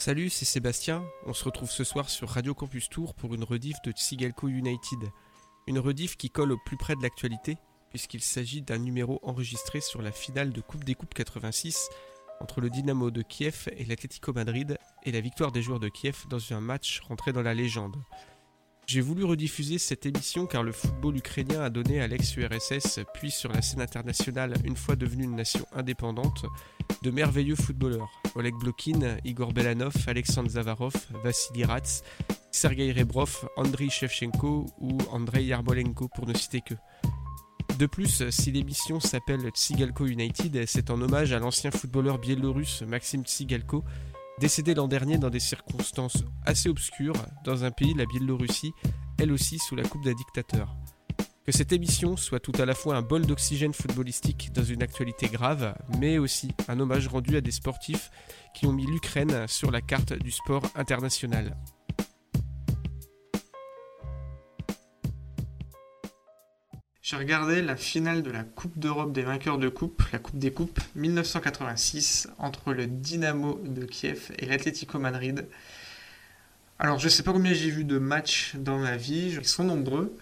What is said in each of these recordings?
Salut, c'est Sébastien. On se retrouve ce soir sur Radio Campus Tour pour une rediff de Tsigalco United. Une rediff qui colle au plus près de l'actualité, puisqu'il s'agit d'un numéro enregistré sur la finale de Coupe des Coupes 86 entre le Dynamo de Kiev et l'Atlético Madrid et la victoire des joueurs de Kiev dans un match rentré dans la légende. J'ai voulu rediffuser cette émission car le football ukrainien a donné à l'ex-URSS, puis sur la scène internationale, une fois devenue une nation indépendante, de merveilleux footballeurs. Oleg Blokin, Igor Belanov, Alexandre Zavarov, Vassili Rats, Sergei Rebrov, Andriy Shevchenko ou Andrei Yarmolenko pour ne citer que. De plus, si l'émission s'appelle Tsigalko United, c'est en hommage à l'ancien footballeur biélorusse Maxime Tsigalko, décédé l'an dernier dans des circonstances assez obscures dans un pays, la Biélorussie, elle aussi sous la coupe d'un dictateur. Que cette émission soit tout à la fois un bol d'oxygène footballistique dans une actualité grave, mais aussi un hommage rendu à des sportifs qui ont mis l'Ukraine sur la carte du sport international. J'ai regardé la finale de la Coupe d'Europe des vainqueurs de coupe, la Coupe des Coupes 1986 entre le Dynamo de Kiev et l'Atlético Madrid. Alors je sais pas combien j'ai vu de matchs dans ma vie, ils sont nombreux.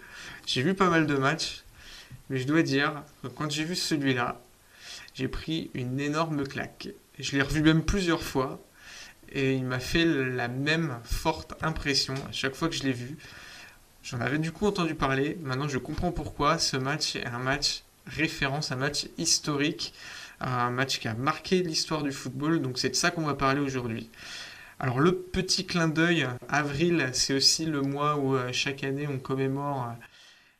J'ai vu pas mal de matchs, mais je dois dire que quand j'ai vu celui-là, j'ai pris une énorme claque. Je l'ai revu même plusieurs fois et il m'a fait la même forte impression à chaque fois que je l'ai vu. J'en avais du coup entendu parler. Maintenant, je comprends pourquoi ce match est un match référence, un match historique, un match qui a marqué l'histoire du football. Donc, c'est de ça qu'on va parler aujourd'hui. Alors, le petit clin d'œil, avril, c'est aussi le mois où euh, chaque année on commémore euh,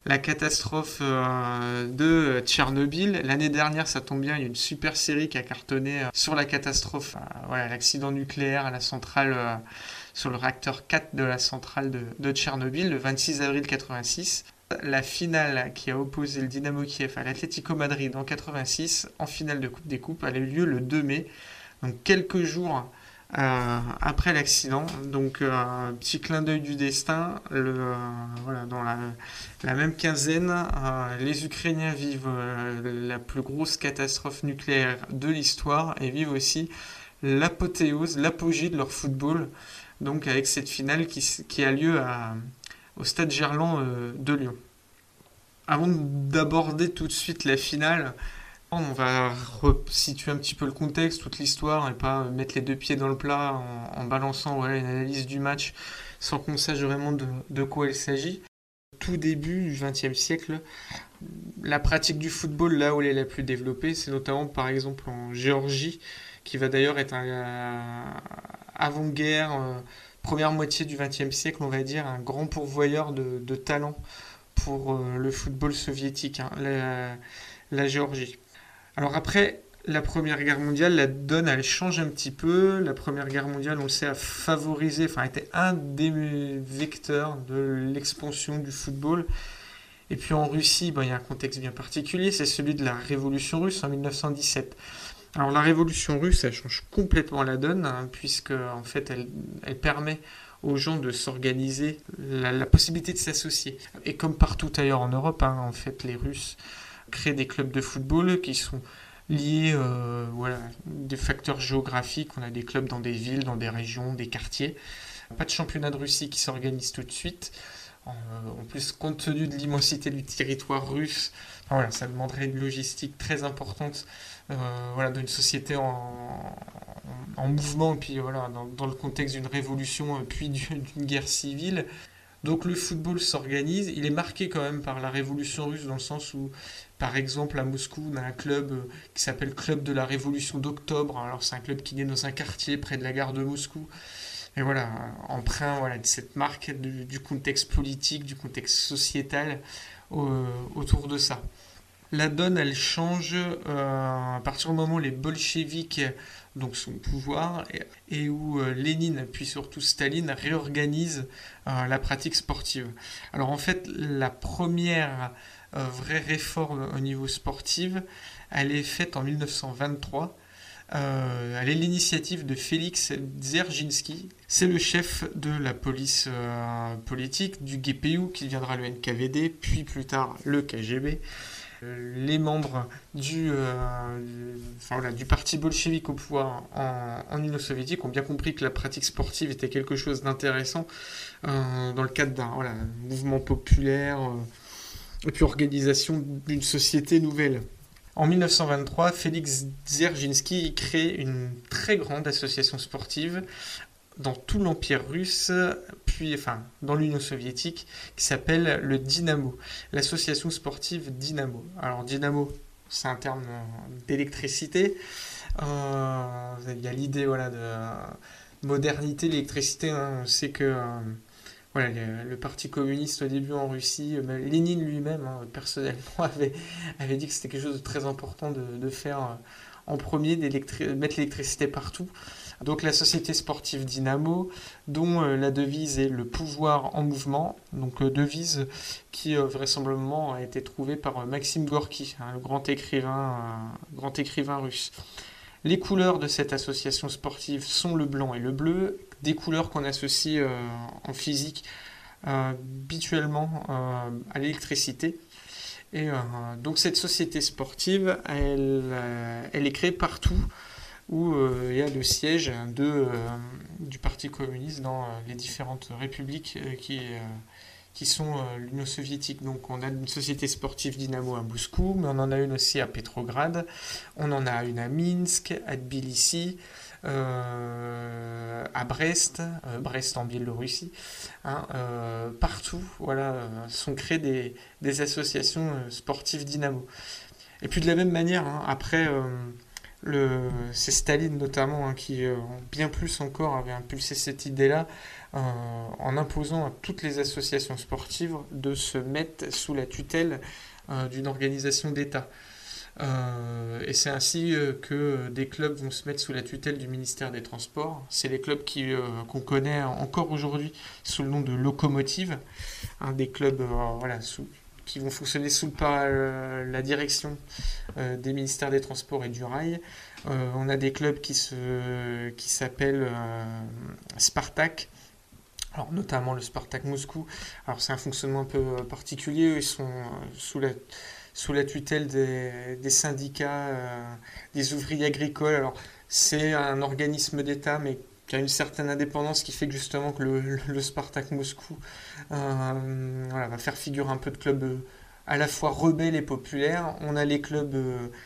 la catastrophe euh, de Tchernobyl. L'année dernière, ça tombe bien, il y a une super série qui a cartonné sur la catastrophe, voilà, l'accident nucléaire à la centrale sur le réacteur 4 de la centrale de, Tchernobyl le 26 avril 86. La finale qui a opposé le Dynamo Kiev à l'Atlético Madrid en 86 en finale de Coupe des Coupes a eu lieu le 2 mai, donc quelques jours euh, après l'accident. Donc euh, petit clin d'œil du destin. Euh, voilà, dans la, même quinzaine, les Ukrainiens vivent la plus grosse catastrophe nucléaire de l'histoire et vivent aussi l'apothéose, l'apogée de leur football donc avec cette finale qui, a lieu au stade Gerland de Lyon. Avant d'aborder tout de suite la finale, on va resituer un petit peu le contexte, toute l'histoire, et pas mettre les deux pieds dans le plat en, balançant une analyse du match sans qu'on sache vraiment de, quoi il s'agit. Tout début du XXe siècle, la pratique du football, là où elle est la plus développée, c'est notamment par exemple en Géorgie, qui va d'ailleurs être avant-guerre, euh, première moitié du XXe siècle, on va dire, un grand pourvoyeur de, de talent pour euh, le football soviétique, hein, la, Géorgie. Alors après la Première Guerre mondiale, la donne, elle change un petit peu. La Première Guerre mondiale, on le sait, a favorisé, enfin, était un des vecteurs de l'expansion du football. Et puis en Russie, il y a un contexte bien particulier, c'est celui de la Révolution russe en 1917. Alors la révolution russe, elle change complètement la donne, hein, puisque en fait, elle, permet aux gens de s'organiser, la, possibilité de s'associer. Et comme partout ailleurs en Europe, hein, en fait, les Russes créent des clubs de football qui sont liés, euh, voilà, des facteurs géographiques. On a des clubs dans des villes, dans des régions, des quartiers. Pas de championnat de Russie qui s'organise tout de suite. En plus, compte tenu de l'immensité du territoire russe, voilà, ça demanderait une logistique très importante euh, voilà, d'une société en, en, mouvement, puis voilà, dans, dans le contexte d'une révolution, euh, puis d'une guerre civile. Donc le football s'organise, il est marqué quand même par la révolution russe dans le sens où, par exemple, à Moscou, on a un club euh, qui s'appelle Club de la Révolution d'Octobre. Alors c'est un club qui naît dans un quartier près de la gare de Moscou. Et voilà, emprunt voilà, de cette marque du, contexte politique, du contexte sociétal autour de ça la donne, elle change euh, à partir du moment où les bolcheviks donc sont au pouvoir et, où euh, Lénine puis surtout Staline réorganisent euh, la pratique sportive. Alors en fait, la première vraie réforme au niveau sportif, elle est faite en 1923. elle est l'initiative de Félix Dzerzhinsky. C'est le chef de la police politique du GPU qui deviendra le NKVD, puis plus tard le KGB. Les membres du, du parti bolchevique au pouvoir en, Union soviétique ont bien compris que la pratique sportive était quelque chose d'intéressant dans le cadre d'un mouvement populaire et puis organisation d'une société nouvelle. En 1923, Félix Dzerzhinsky crée une très grande association sportive dans tout l'Empire russe, puis enfin dans l'Union soviétique, qui s'appelle le Dynamo, l'association sportive Dynamo. Alors Dynamo, c'est un terme d'électricité. Euh, il y a l'idée voilà, de modernité, l'électricité. Hein. on sait que euh, le, Parti communiste au début en Russie, euh, Lénine lui-même, hein, personnellement, avait, avait dit que c'était quelque chose de très important de, faire euh, en premier, mettre l'électricité partout. Donc la société sportive Dynamo, dont euh, la devise est le pouvoir en mouvement, donc devise qui vraisemblablement a été trouvée par Maxime Gorky, hein, le grand écrivain, grand écrivain russe. Les couleurs de cette association sportive sont le blanc et le bleu, des couleurs qu'on associe euh, en physique euh, habituellement euh, à l'électricité. Et donc cette société sportive, elle est créée partout où il y a le siège de, du Parti communiste dans les différentes républiques qui, sont l'Union soviétique. Donc on a une société sportive Dynamo à Moscou, mais on en a une aussi à Petrograd, on en a une à Minsk, à Tbilissi, euh, à Brest, euh, Brest en Biélorussie, hein, euh, partout, voilà, sont créées des, des associations sportives dynamo. Et puis de la même manière, hein, après, c'est Staline notamment hein, qui, bien plus encore, avait impulsé cette idée-là en imposant à toutes les associations sportives de se mettre sous la tutelle d'une organisation d'État. Euh, et c'est ainsi euh, que des clubs vont se mettre sous la tutelle du ministère des Transports. C'est les clubs euh, qu'on connaît encore aujourd'hui sous le nom de locomotive, un des clubs voilà, qui vont fonctionner sous la direction des ministères des Transports et du rail. on a des clubs qui, se, qui s'appellent Spartak. Alors, notamment le Spartak Moscou. Alors c'est un fonctionnement un peu particulier. Ils sont sous la sous la tutelle des, syndicats, euh, des ouvriers agricoles. Alors, c'est un organisme d'État, mais qui a une certaine indépendance qui fait justement que le, Spartak Moscou euh, va faire figure un peu de club euh, à la fois rebelle et populaire. On a les clubs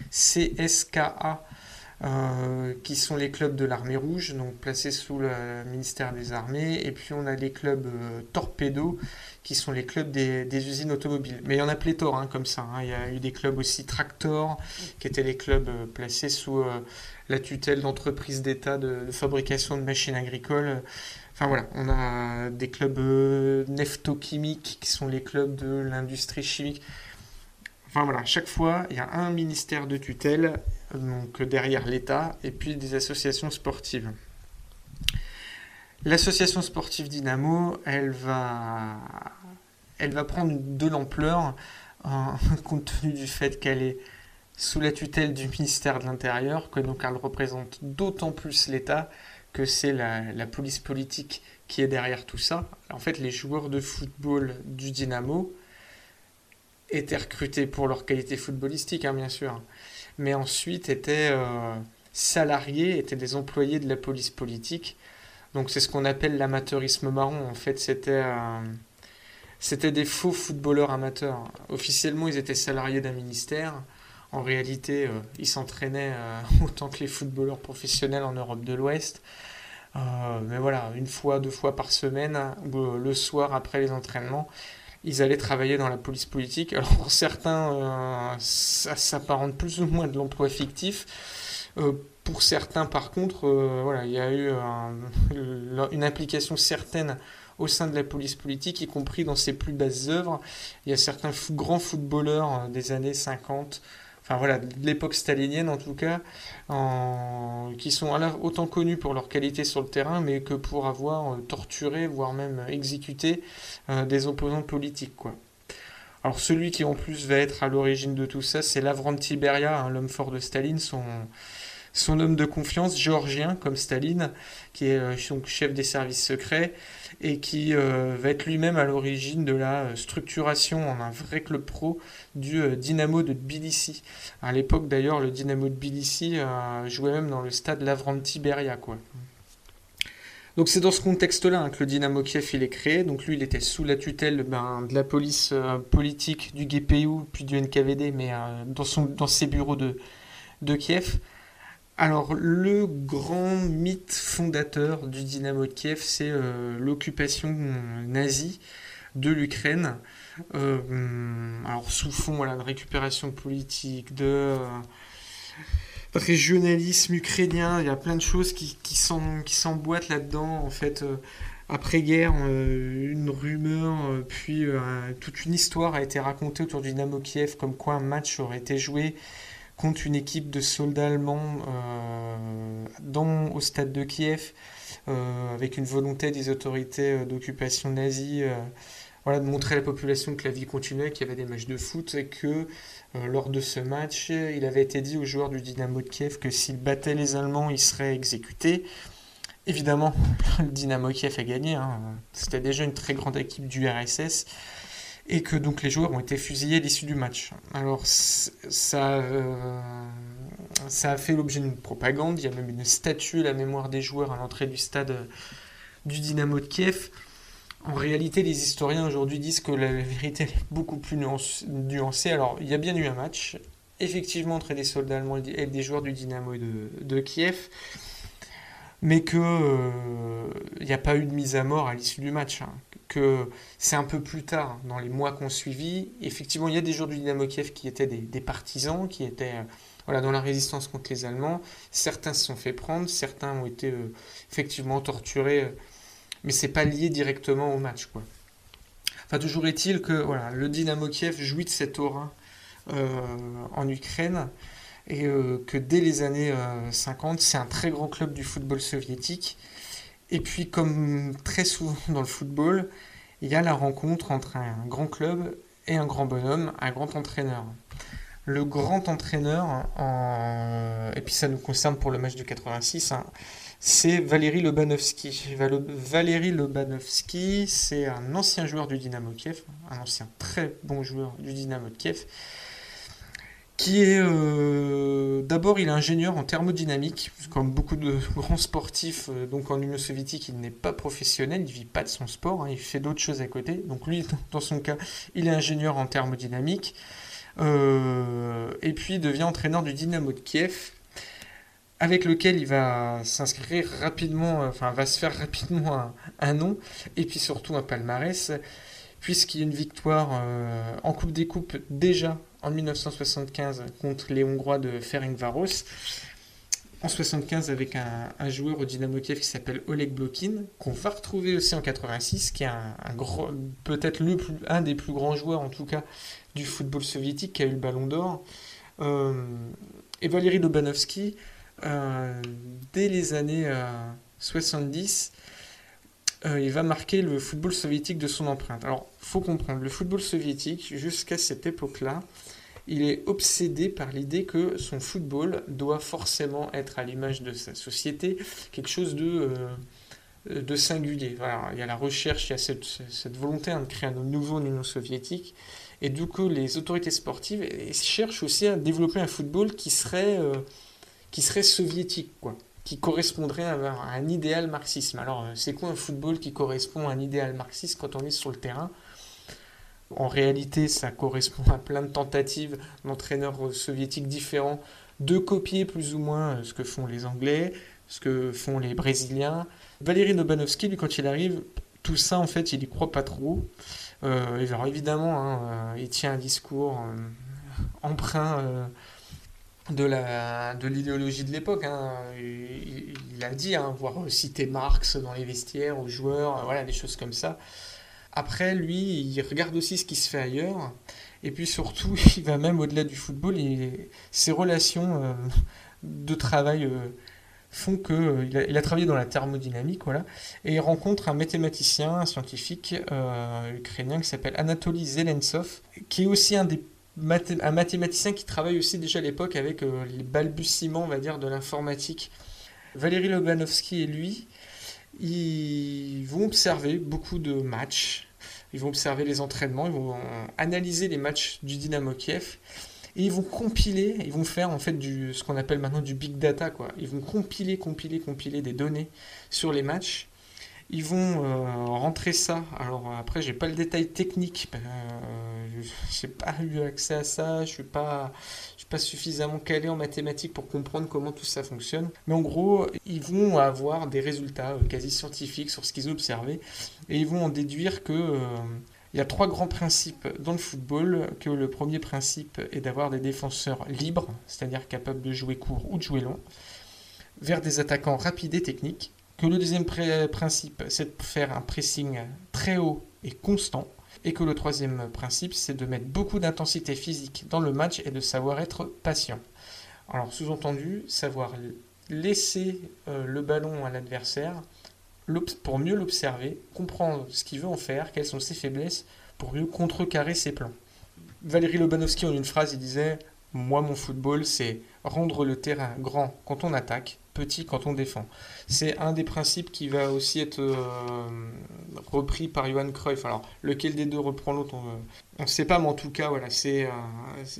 CSKA euh, qui sont les clubs de l'armée rouge, donc placés sous le ministère des Armées, et puis on a les clubs Torpedo, qui sont les clubs des, usines automobiles. Mais il y en a pléthore hein, comme ça. Hein. Il y a eu des clubs aussi Tractor, qui étaient les clubs placés sous la tutelle d'entreprises d'État de, fabrication de machines agricoles. Enfin voilà, on a des clubs neftochimiques, qui sont les clubs de l'industrie chimique. Enfin voilà, chaque fois, il y a un ministère de tutelle donc derrière l'État, et puis des associations sportives. L'association sportive Dynamo, elle va, elle va prendre de l'ampleur compte tenu du fait qu'elle est sous la tutelle du ministère de l'Intérieur, que donc elle représente d'autant plus l'État que c'est la, police politique qui est derrière tout ça. En fait, les joueurs de football du Dynamo étaient recrutés pour leur qualité footballistique, hein, bien sûr mais ensuite étaient euh, salariés, étaient des employés de la police politique. Donc c'est ce qu'on appelle l'amateurisme marron. En fait, c'était euh, c'était des faux footballeurs amateurs. Officiellement, ils étaient salariés d'un ministère. En réalité, euh, ils s'entraînaient autant que les footballeurs professionnels en Europe de l'Ouest. mais voilà, une fois, deux fois par semaine, le soir après les entraînements, ils allaient travailler dans la police politique. Alors pour certains, euh, ça s'apparente plus ou moins de l'emploi fictif. Euh, pour certains, par contre, euh, voilà, il y a eu une implication certaine au sein de la police politique, y compris dans ses plus basses œuvres. Il y a certains grands footballeurs des années 50 de l'époque stalinienne en tout cas, qui sont autant connus pour leur qualité sur le terrain, mais que pour avoir euh, torturé, voire même exécuté euh, des opposants politiques. Quoi. Alors celui qui en plus va être à l'origine de tout ça, c'est Lavrent Tiberia, hein, l'homme fort de Staline, son, homme de confiance, géorgien, comme Staline, qui est euh, chef des services secrets, et qui euh, va être lui-même à l'origine de la euh, structuration en un vrai club pro du Dynamo de Tbilissi. À l'époque d'ailleurs, le Dynamo de Tbilissi jouait même dans le stade Lavranti Beria. Donc c'est dans ce contexte-là hein, que le Dynamo Kiev il est créé. Donc lui il était sous la tutelle ben, de la police politique du GPU puis du NKVD, mais dans ses bureaux de, de Kiev. Alors, le grand mythe fondateur du Dynamo de Kiev, c'est euh, l'occupation nazie de l'Ukraine. Euh, alors, sous fond voilà, de récupération politique, de euh, régionalisme ukrainien, il y a plein de choses qui, qui s'emboîtent là-dedans. En fait, après-guerre, une rumeur, puis toute une histoire a été racontée autour du Dynamo Kiev, comme quoi un match aurait été joué contre une équipe de soldats allemands euh, dans, au stade de Kiev, euh, avec une volonté des autorités euh, d'occupation nazie voilà, de montrer à la population que la vie continuait, qu'il y avait des matchs de foot et que lors de ce match, il avait été dit aux joueurs du Dynamo de Kiev que s'ils battaient les Allemands, ils seraient exécutés. Évidemment, le Dynamo Kiev a gagné. Hein. C'était déjà une très grande équipe du RSS et que donc les joueurs ont été fusillés à l'issue du match. Alors ça, euh, ça a fait l'objet d'une propagande, il y a même une statue à la mémoire des joueurs à l'entrée du stade euh, du Dynamo de Kiev. En réalité, les historiens aujourd'hui disent que la vérité est beaucoup plus nuancée. Alors, il y a bien eu un match, effectivement, entre des soldats allemands et des joueurs du Dynamo de, de Kiev mais qu'il n'y euh, a pas eu de mise à mort à l'issue du match. Hein. Que c'est un peu plus tard, dans les mois qu'on suivi, effectivement, il y a des joueurs du Dynamo Kiev qui étaient des, partisans, qui étaient euh, dans la résistance contre les Allemands. Certains se sont fait prendre, certains ont été euh, effectivement torturés, mais c'est pas lié directement au match. Quoi. Enfin, toujours est-il que le Dynamo Kiev jouit de cette aura en Ukraine et euh, que dès les années 50, euh, c'est un très grand club du football soviétique. Et puis, comme très souvent dans le football, il y a la rencontre entre un grand club et un grand bonhomme, un grand entraîneur. Le grand entraîneur, et puis ça nous concerne pour le match du 86, hein, c'est Valéry Lobanovski. Valéry Lobanovski, c'est un ancien joueur du Dynamo Kiev, un ancien très bon joueur du Dynamo de Kiev, qui est euh, d'abord il est ingénieur en thermodynamique, comme beaucoup de grands sportifs, euh, donc en Union soviétique il n'est pas professionnel, il vit pas de son sport, hein, il fait d'autres choses à côté. Donc lui, dans son cas, il est ingénieur en thermodynamique, euh, et puis il devient entraîneur du Dynamo de Kiev, avec lequel il va s'inscrire rapidement, enfin va se faire rapidement un, un, nom, et puis surtout un palmarès, puisqu'il y a une victoire en Coupe des Coupes déjà en 1975 contre les Hongrois de Ferencváros. En 75 avec un, joueur au Dynamo Kiev qui s'appelle Oleg Blokin, qu'on va retrouver aussi en 86, qui est un, peut-être un des plus grands joueurs en tout cas du football soviétique qui a eu le ballon d'or. Euh, et Valéry Lobanovski, euh, dès les années 70, euh, il va marquer le football soviétique de son empreinte. Alors, faut comprendre, le football soviétique, jusqu'à cette époque-là, il est obsédé par l'idée que son football doit forcément être à l'image de sa société, quelque chose de, euh, singulier. il y a la recherche, il y a cette, volonté hein, de créer un nouveau Union soviétique, et du coup les autorités sportives cherchent aussi à développer un football qui serait, euh, soviétique, qui correspondrait à un idéal marxisme. Alors, euh, c'est quoi un football qui correspond à un idéal marxiste quand on est sur le terrain? En réalité, ça correspond à plein de tentatives d'entraîneurs soviétiques différents de copier plus ou moins euh, ce que font les Anglais, ce que font les Brésiliens. Valéry Nobanovski, lui, quand il arrive, tout ça, en fait, il n'y croit pas trop. Euh, alors, évidemment, hein, euh, il tient un discours emprunt de la de l'idéologie de l'époque. Hein. Il, a dit, hein, voire citer Marx dans les vestiaires aux joueurs, voilà, des choses comme ça. Après, lui, il regarde aussi ce qui se fait ailleurs. Et puis surtout, il va même au-delà du football. Et ses relations euh, de travail euh, font que euh, il, a, travaillé dans la thermodynamique, voilà. Et il rencontre un mathématicien, un scientifique ukrainien qui s'appelle Anatoly Zelentsov, qui est aussi un mathématicien qui travaille aussi déjà à l'époque avec les balbutiements, va dire, de l'informatique. Valérie Lobanovski et lui, ils vont observer beaucoup de matchs, ils vont observer les entraînements, ils vont analyser les matchs du Dynamo Kiev et ils vont compiler, ils vont faire en fait ce qu'on appelle maintenant du big data. Ils vont compiler, compiler, compiler des données sur les matchs. Ils vont euh, rentrer ça. Alors après, j'ai pas le détail technique. Euh, j'ai pas eu accès à ça. Je suis pas, pas suffisamment calé en mathématiques pour comprendre comment tout ça fonctionne. Mais en gros, ils vont avoir des résultats euh, quasi scientifiques sur ce qu'ils ont observé et ils vont en déduire que euh, il y a trois grands principes dans le football, que le premier principe est d'avoir des défenseurs libres, c'est-à-dire capables de jouer court ou de jouer long, vers des attaquants rapides et techniques, que le deuxième principe, c'est de faire un pressing très haut et constant, et que le troisième principe, c'est de mettre beaucoup d'intensité physique dans le match et de savoir être patient. Alors sous-entendu, savoir laisser euh, le ballon à l'adversaire, pour mieux l'observer, comprendre ce qu'il veut en faire, quelles sont ses faiblesses, pour mieux contrecarrer ses plans. Valérie Lobanovski, en une phrase, il disait Moi, mon football, c'est rendre le terrain grand quand on attaque, petit quand on défend. C'est un des principes qui va aussi être euh, repris par Johan Cruyff. Alors, lequel des deux reprend l'autre, on ne sait pas, mais en tout cas, voilà, c'est euh,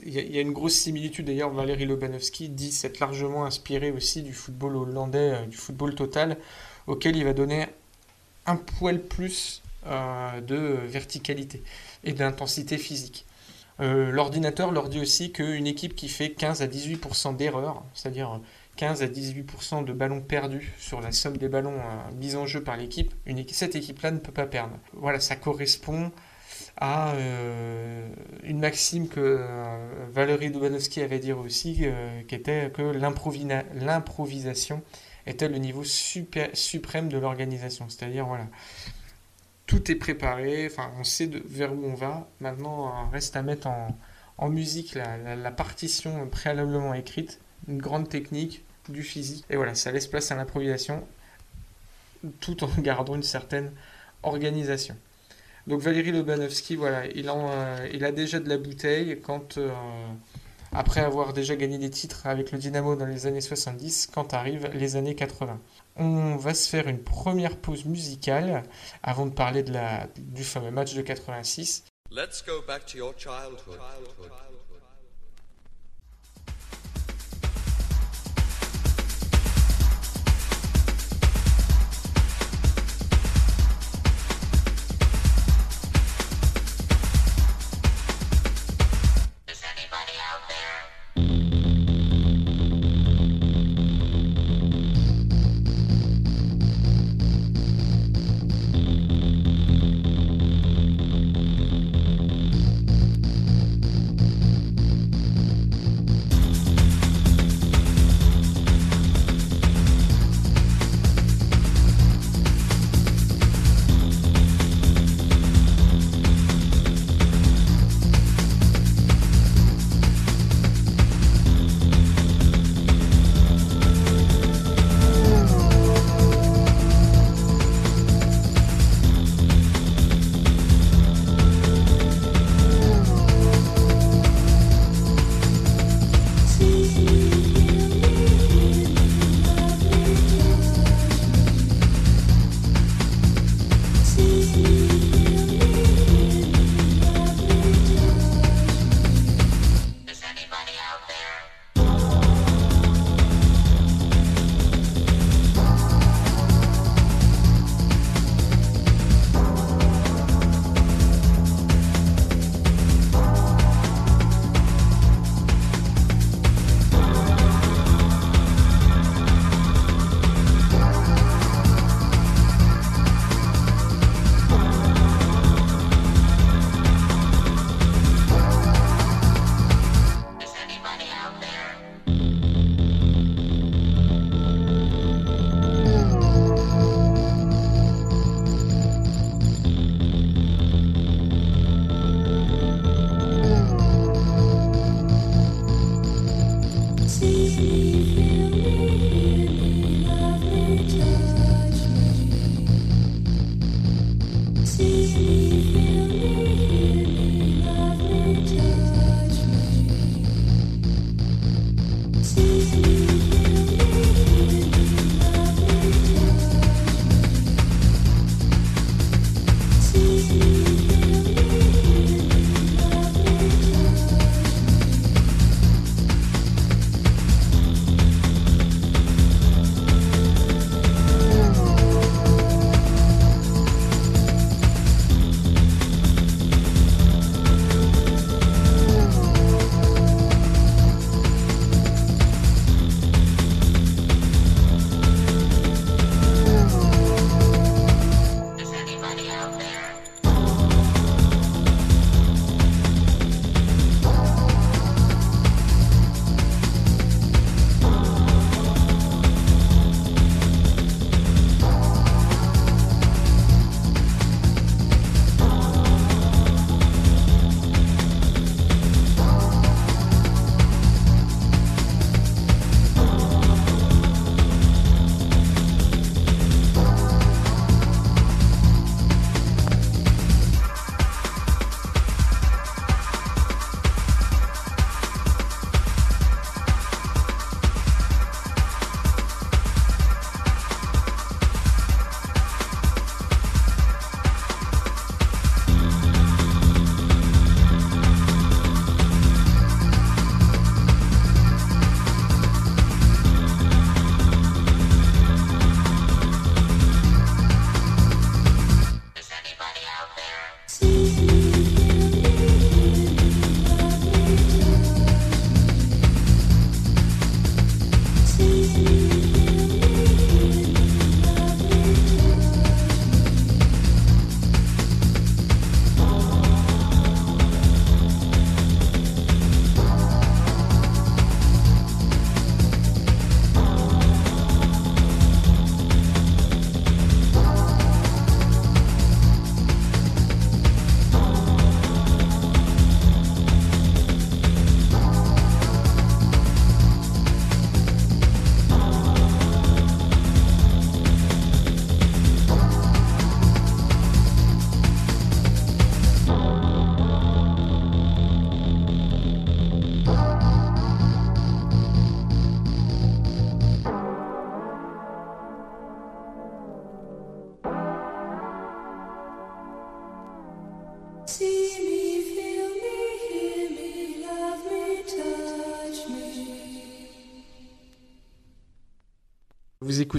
il y, a une grosse similitude. D'ailleurs, Valérie Lobanovski dit s'être largement inspiré aussi du football hollandais, euh, du football total, auquel il va donner un poil plus euh, de verticalité et d'intensité physique. Euh, l'ordinateur leur dit aussi qu'une équipe qui fait 15 à 18% d'erreurs, c'est-à-dire 15 à 18% de ballons perdus sur la somme des ballons euh, mis en jeu par l'équipe, cette équipe-là ne peut pas perdre. Voilà, ça correspond à une maxime que Valérie Dubanowski avait dit aussi, qui était que l'improvisation était le niveau suprême de l'organisation. C'est-à-dire, voilà, tout est préparé, on sait vers où on va. Maintenant, reste à mettre en, musique la, partition préalablement écrite, une grande technique, du physique. Et voilà, ça laisse place à l'improvisation, tout en gardant une certaine organisation. Donc Valérie Lobanovski, voilà, euh, il a déjà de la bouteille quand... Euh, après avoir déjà gagné des titres avec le Dynamo dans les années 70, quand arrivent les années 80. On va se faire une première pause musicale avant de parler de la, du fameux match de 86. Let's go back to your childhood.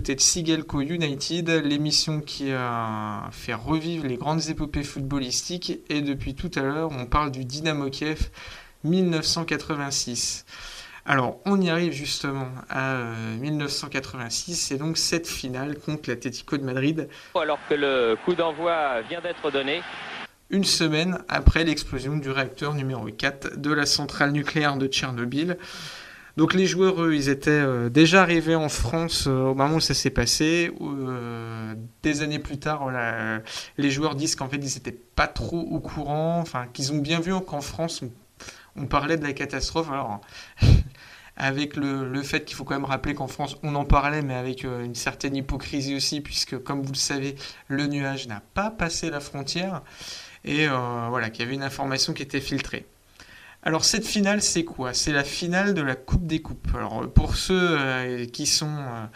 Écoutez Tsigelco United, l'émission qui a fait revivre les grandes épopées footballistiques. Et depuis tout à l'heure, on parle du Dynamo Kiev 1986. Alors, on y arrive justement à 1986, et donc cette finale contre l'Atlético de Madrid. Alors que le coup d'envoi vient d'être donné. Une semaine après l'explosion du réacteur numéro 4 de la centrale nucléaire de Tchernobyl. Donc les joueurs, eux, ils étaient euh, déjà arrivés en France euh, au moment où ça s'est passé. Euh, des années plus tard, les joueurs disent qu'en fait, ils n'étaient pas trop au courant, enfin, qu'ils ont bien vu qu'en France, on, parlait de la catastrophe. Alors, avec le, fait qu'il faut quand même rappeler qu'en France, on en parlait, mais avec une certaine hypocrisie aussi, puisque, comme vous le savez, le nuage n'a pas passé la frontière. Et voilà, qu'il y avait une information qui était filtrée. Alors cette finale, c'est quoi? C'est la finale de la Coupe des Coupes. Alors pour ceux euh, qui sont euh,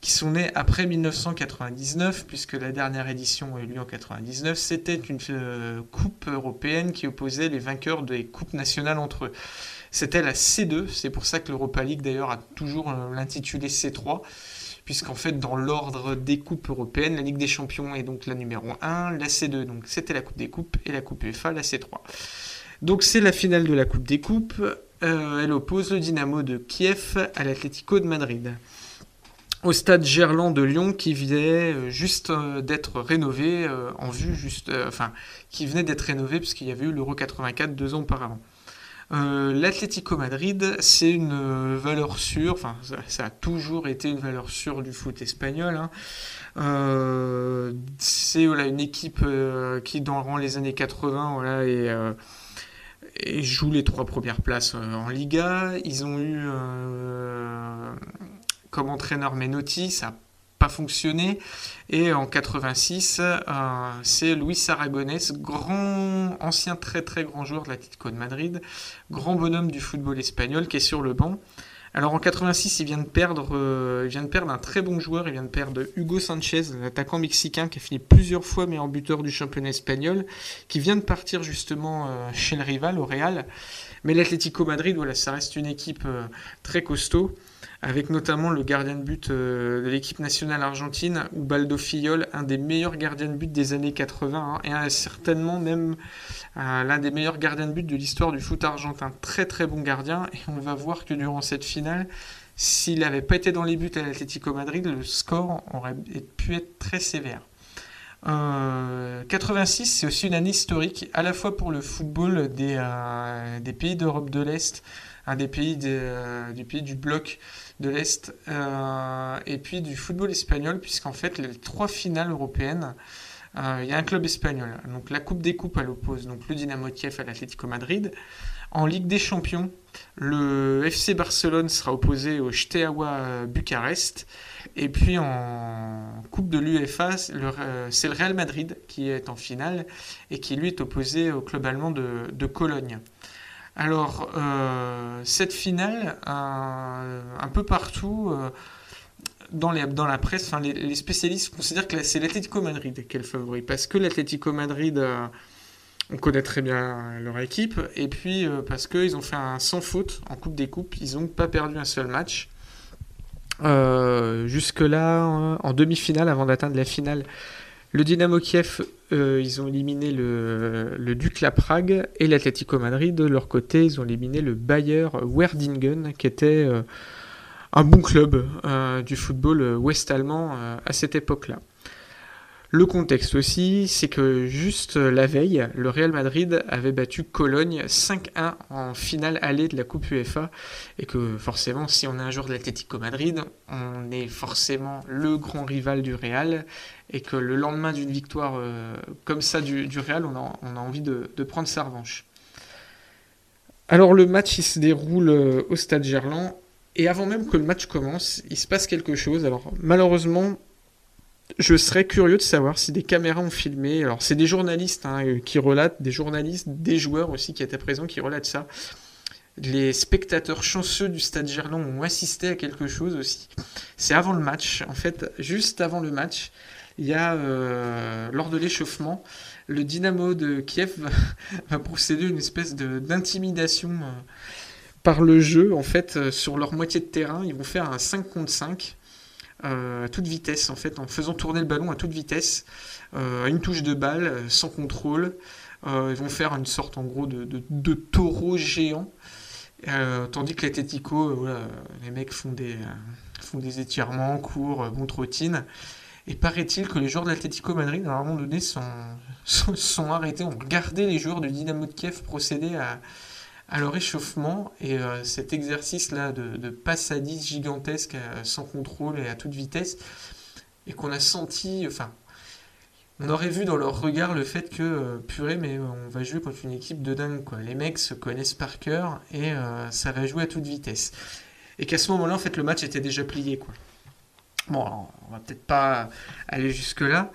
qui sont nés après 1999, puisque la dernière édition a eu lieu en 1999, c'était une euh, coupe européenne qui opposait les vainqueurs des coupes nationales entre eux. C'était la C2, c'est pour ça que l'Europa League d'ailleurs a toujours l'intitulé C3, puisqu'en fait dans l'ordre des coupes européennes, la Ligue des Champions est donc la numéro 1, la C2 donc c'était la Coupe des Coupes et la Coupe UEFA la C3. Donc c'est la finale de la Coupe des Coupes. Euh, elle oppose le Dynamo de Kiev à l'Atlético de Madrid. Au stade Gerland de Lyon qui venait euh, juste euh, d'être rénové en vue juste, enfin qui venait d'être rénové puisqu'il y avait eu l'Euro 84 deux ans auparavant. L'Atlético Madrid, c'est une valeur sûre, enfin ça, a toujours été une valeur sûre du foot espagnol. Hein. c'est une équipe qui dans les années 80 voilà, et et jouent les trois premières places euh, en Liga. Ils ont eu euh, comme entraîneur Menotti, ça n'a pas fonctionné. Et en 86, euh, c'est Luis Aragonés, grand, ancien très très grand joueur de l'Atlético de Madrid, grand bonhomme du football espagnol qui est sur le banc. Alors en 86, il vient de perdre, euh, il vient de perdre un très bon joueur. Il vient de perdre Hugo Sanchez, l'attaquant mexicain qui a fini plusieurs fois meilleur buteur du championnat espagnol, qui vient de partir justement euh, chez le rival au Real. Mais l'Atlético Madrid, voilà, ça reste une équipe euh, très costaud avec notamment le gardien de but euh, de l'équipe nationale argentine, Ubaldo Fillol, un des meilleurs gardiens de but des années 80, hein, et certainement même euh, l'un des meilleurs gardiens de but de l'histoire du foot argentin. Très très bon gardien, et on va voir que durant cette finale, s'il n'avait pas été dans les buts à l'Atlético Madrid, le score aurait pu être très sévère. 86, euh, c'est aussi une année historique, à la fois pour le football des, pays d'Europe de l'Est, un des pays, pays du bloc de l'Est, euh, et puis du football espagnol, puisqu'en fait, les trois finales européennes, euh, il y a un club espagnol. Donc la Coupe des Coupes, elle oppose donc, le Dynamo Kiev à l'Atlético Madrid. En Ligue des Champions, le FC Barcelone sera opposé au Steaua Bucarest. Et puis en Coupe de l'UEFA, c'est le Real Madrid qui est en finale et qui lui est opposé au club allemand de Cologne. Alors, euh, cette finale, un, peu partout, euh, dans, les, la presse, les, spécialistes considèrent que c'est l'Atlético Madrid qui est le favori. Parce que l'Atlético Madrid, euh, on connaît très bien leur équipe. Et puis, parce qu'ils ont fait un sans faute en Coupe des Coupes. Ils n'ont pas perdu un seul match. Jusque-là, en demi-finale, avant d'atteindre la finale, le Dynamo Kiev, euh, ils ont éliminé le, le Dukla Prague et l'Atlético Madrid. De leur côté, ils ont éliminé le Bayer Werdingen, qui était euh, un bon club euh, du football ouest-allemand à cette époque-là. Le contexte aussi, c'est que juste la veille, le Real Madrid avait battu Cologne 5-1 en finale allée de la Coupe UEFA et que forcément, si on est un joueur de l'Atlético Madrid, on est forcément le grand rival du Real et que le lendemain d'une victoire euh, comme ça du, Real, on a, envie de, prendre sa revanche. Alors le match il se déroule euh, au stade Gerland et avant même que le match commence, il se passe quelque chose. Alors malheureusement, je serais curieux de savoir si des caméras ont filmé. Alors, c'est des journalistes hein, euh, qui relatent, des journalistes, des joueurs aussi qui étaient présents qui relatent ça. Les spectateurs chanceux du stade Gerland ont assisté à quelque chose aussi. C'est avant le match. En fait, juste avant le match, il y a, euh, lors de l'échauffement, le Dynamo de Kiev va, procéder à une espèce d'intimidation euh, par le jeu. En fait, sur leur moitié de terrain, ils vont faire un 5 contre 5 à toute vitesse, en fait, en faisant tourner le ballon à toute vitesse, à une touche de balle, sans contrôle. ils vont faire une sorte, en gros, de, de, taureau géant. tandis que l'Atletico, les mecs font des, font des étirements, courent, bon. Et paraît-il que les joueurs de Madrid, à un moment donné, sont, sont, arrêtés, ont regardé les joueurs de Dynamo de Kiev procéder à, à leur échauffement. Et euh, cet exercice-là de, de passe à 10 gigantesque, euh, sans contrôle et à toute vitesse, et qu'on a senti, enfin, on aurait vu dans leur regard le fait que, euh, purée, mais on va jouer contre une équipe de dingue, quoi. Les mecs se connaissent par cœur et ça va jouer à toute vitesse. Et qu'à ce moment-là, en fait, le match était déjà plié, quoi. Bon, on va peut-être pas aller jusque-là.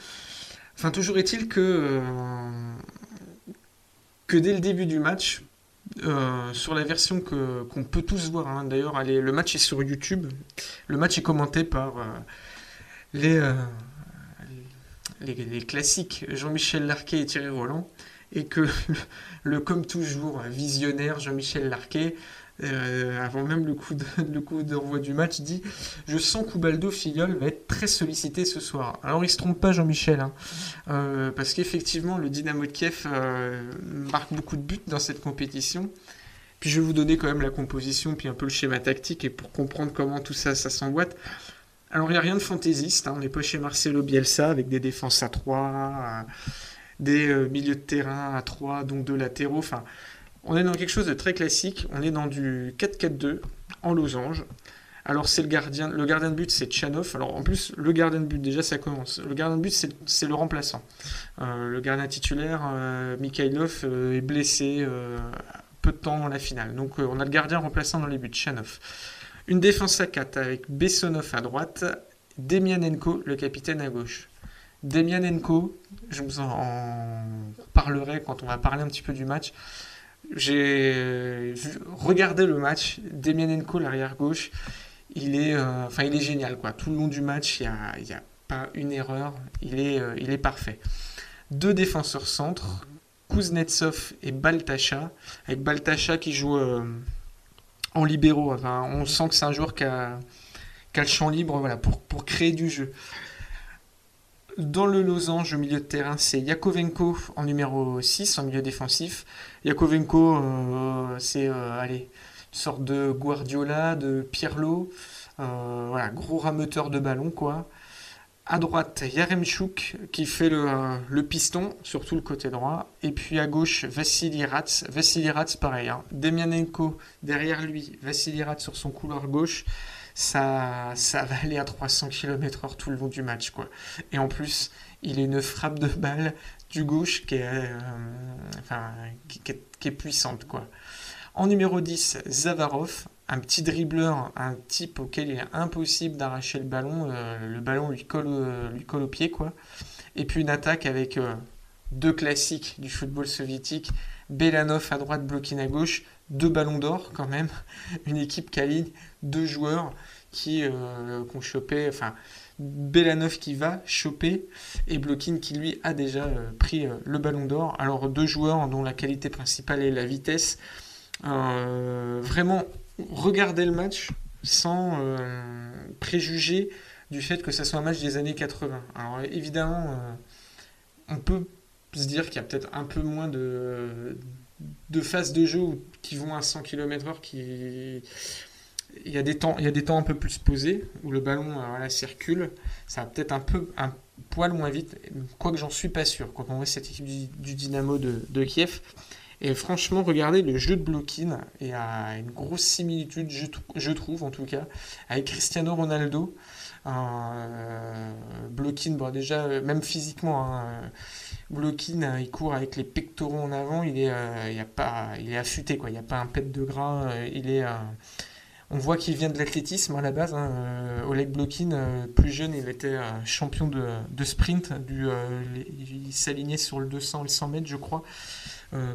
Enfin, toujours est-il que, euh, dès le début du match, euh, sur la version que, qu'on peut tous voir, hein, d'ailleurs, le match est sur YouTube. Le match est commenté par euh, les, classiques Jean-Michel Larquet et Thierry Roland. Et que le comme toujours, visionnaire Jean-Michel Larquet euh, avant même le coup, de, d'envoi du match, dit Je sens qu'Ubaldo Filiol va être très sollicité ce soir. Alors il se trompe pas, Jean-Michel, hein. euh, parce qu'effectivement, le Dynamo de Kiev euh, marque beaucoup de buts dans cette compétition. Puis je vais vous donner quand même la composition, puis un peu le schéma tactique, et pour comprendre comment tout ça, s'emboîte. Alors il n'y a rien de fantaisiste, hein. on n'est pas chez Marcelo Bielsa avec des défenses à 3, des milieux de terrain à 3, donc deux latéraux. Enfin, on est dans quelque chose de très classique. On est dans du 4-4-2 en losange. Alors c'est le gardien, le gardien de but c'est Tchanov. Alors en plus le gardien de but déjà ça commence. Le gardien de but c'est le remplaçant. Euh, le gardien titulaire euh, Mikhailov euh, est blessé peu de temps dans la finale. Donc on a le gardien remplaçant dans les buts Tchanov. Une défense à 4 avec Bessonov à droite, Demianenko le capitaine à gauche. Demianenko, je vous en parlerai quand on va parler un petit peu du match j'ai regardé le match. Demianenko, l'arrière gauche, il est, euh, il est génial. Quoi. Tout le long du match, il n'y a, pas une erreur. Il est, euh, il est parfait. Deux défenseurs centres, Kuznetsov et Baltacha. Avec Baltacha qui joue euh, en libéraux. On sent que c'est un joueur qui a, qui a, le champ libre voilà, pour, pour créer du jeu. Dans le losange au milieu de terrain, c'est Yakovenko en numéro 6, en milieu défensif. Yakovenko, euh, c'est euh, allez, une sorte de Guardiola, de Pirlo. Euh, voilà, gros rameuteur de ballon, quoi. À droite, Yaremchuk qui fait le, piston, surtout le côté droit. Et puis à gauche, Vassili Rats. Vassili Rats, pareil. Hein. Demianenko derrière lui, Vassili Rats sur son couloir gauche ça, va aller à 300 km/h tout le long du match. Quoi. Et en plus, il a une frappe de balle du gauche qui est, euh, puissante. Quoi. En numéro 10, Zavarov, un petit dribbleur, un type auquel il est impossible d'arracher le ballon. Euh, le ballon lui colle, lui colle au pied. Quoi. Et puis une attaque avec euh, deux classiques du football soviétique. Belanov à droite, Blokin à gauche, deux ballons d'or quand même, une équipe qui aligne deux joueurs qui euh, ont chopé, enfin Belanov qui va choper et Blokin qui lui a déjà euh, pris euh, le ballon d'or. Alors deux joueurs dont la qualité principale est la vitesse. vraiment regarder le match sans préjuger du fait que ça soit un match des années 80. Alors évidemment, on peut se dire qu'il y a peut-être un peu moins de, de phases de jeu qui vont à 100 km/h qui il y a des temps il y a des temps un peu plus posés où le ballon euh, circule. Ça va peut-être un peu un poil moins vite quoique j'en suis pas sûr quand on voit cette équipe du, Dynamo de, Kiev. Et franchement regardez le jeu de Blokin et a une grosse similitude je, trouve en tout cas avec Cristiano Ronaldo. Euh, Blokin bon déjà même physiquement hein, euh, il court avec les pectoraux en avant, il est, euh, a pas, il est affûté, quoi. il n'y a pas un pet de gras, euh, il est, on voit qu'il vient de l'athlétisme à la base. Hein. Oleg Blokin, plus jeune, il était champion de, sprint, il s'alignait sur le 200 et le 100 mètres, je crois.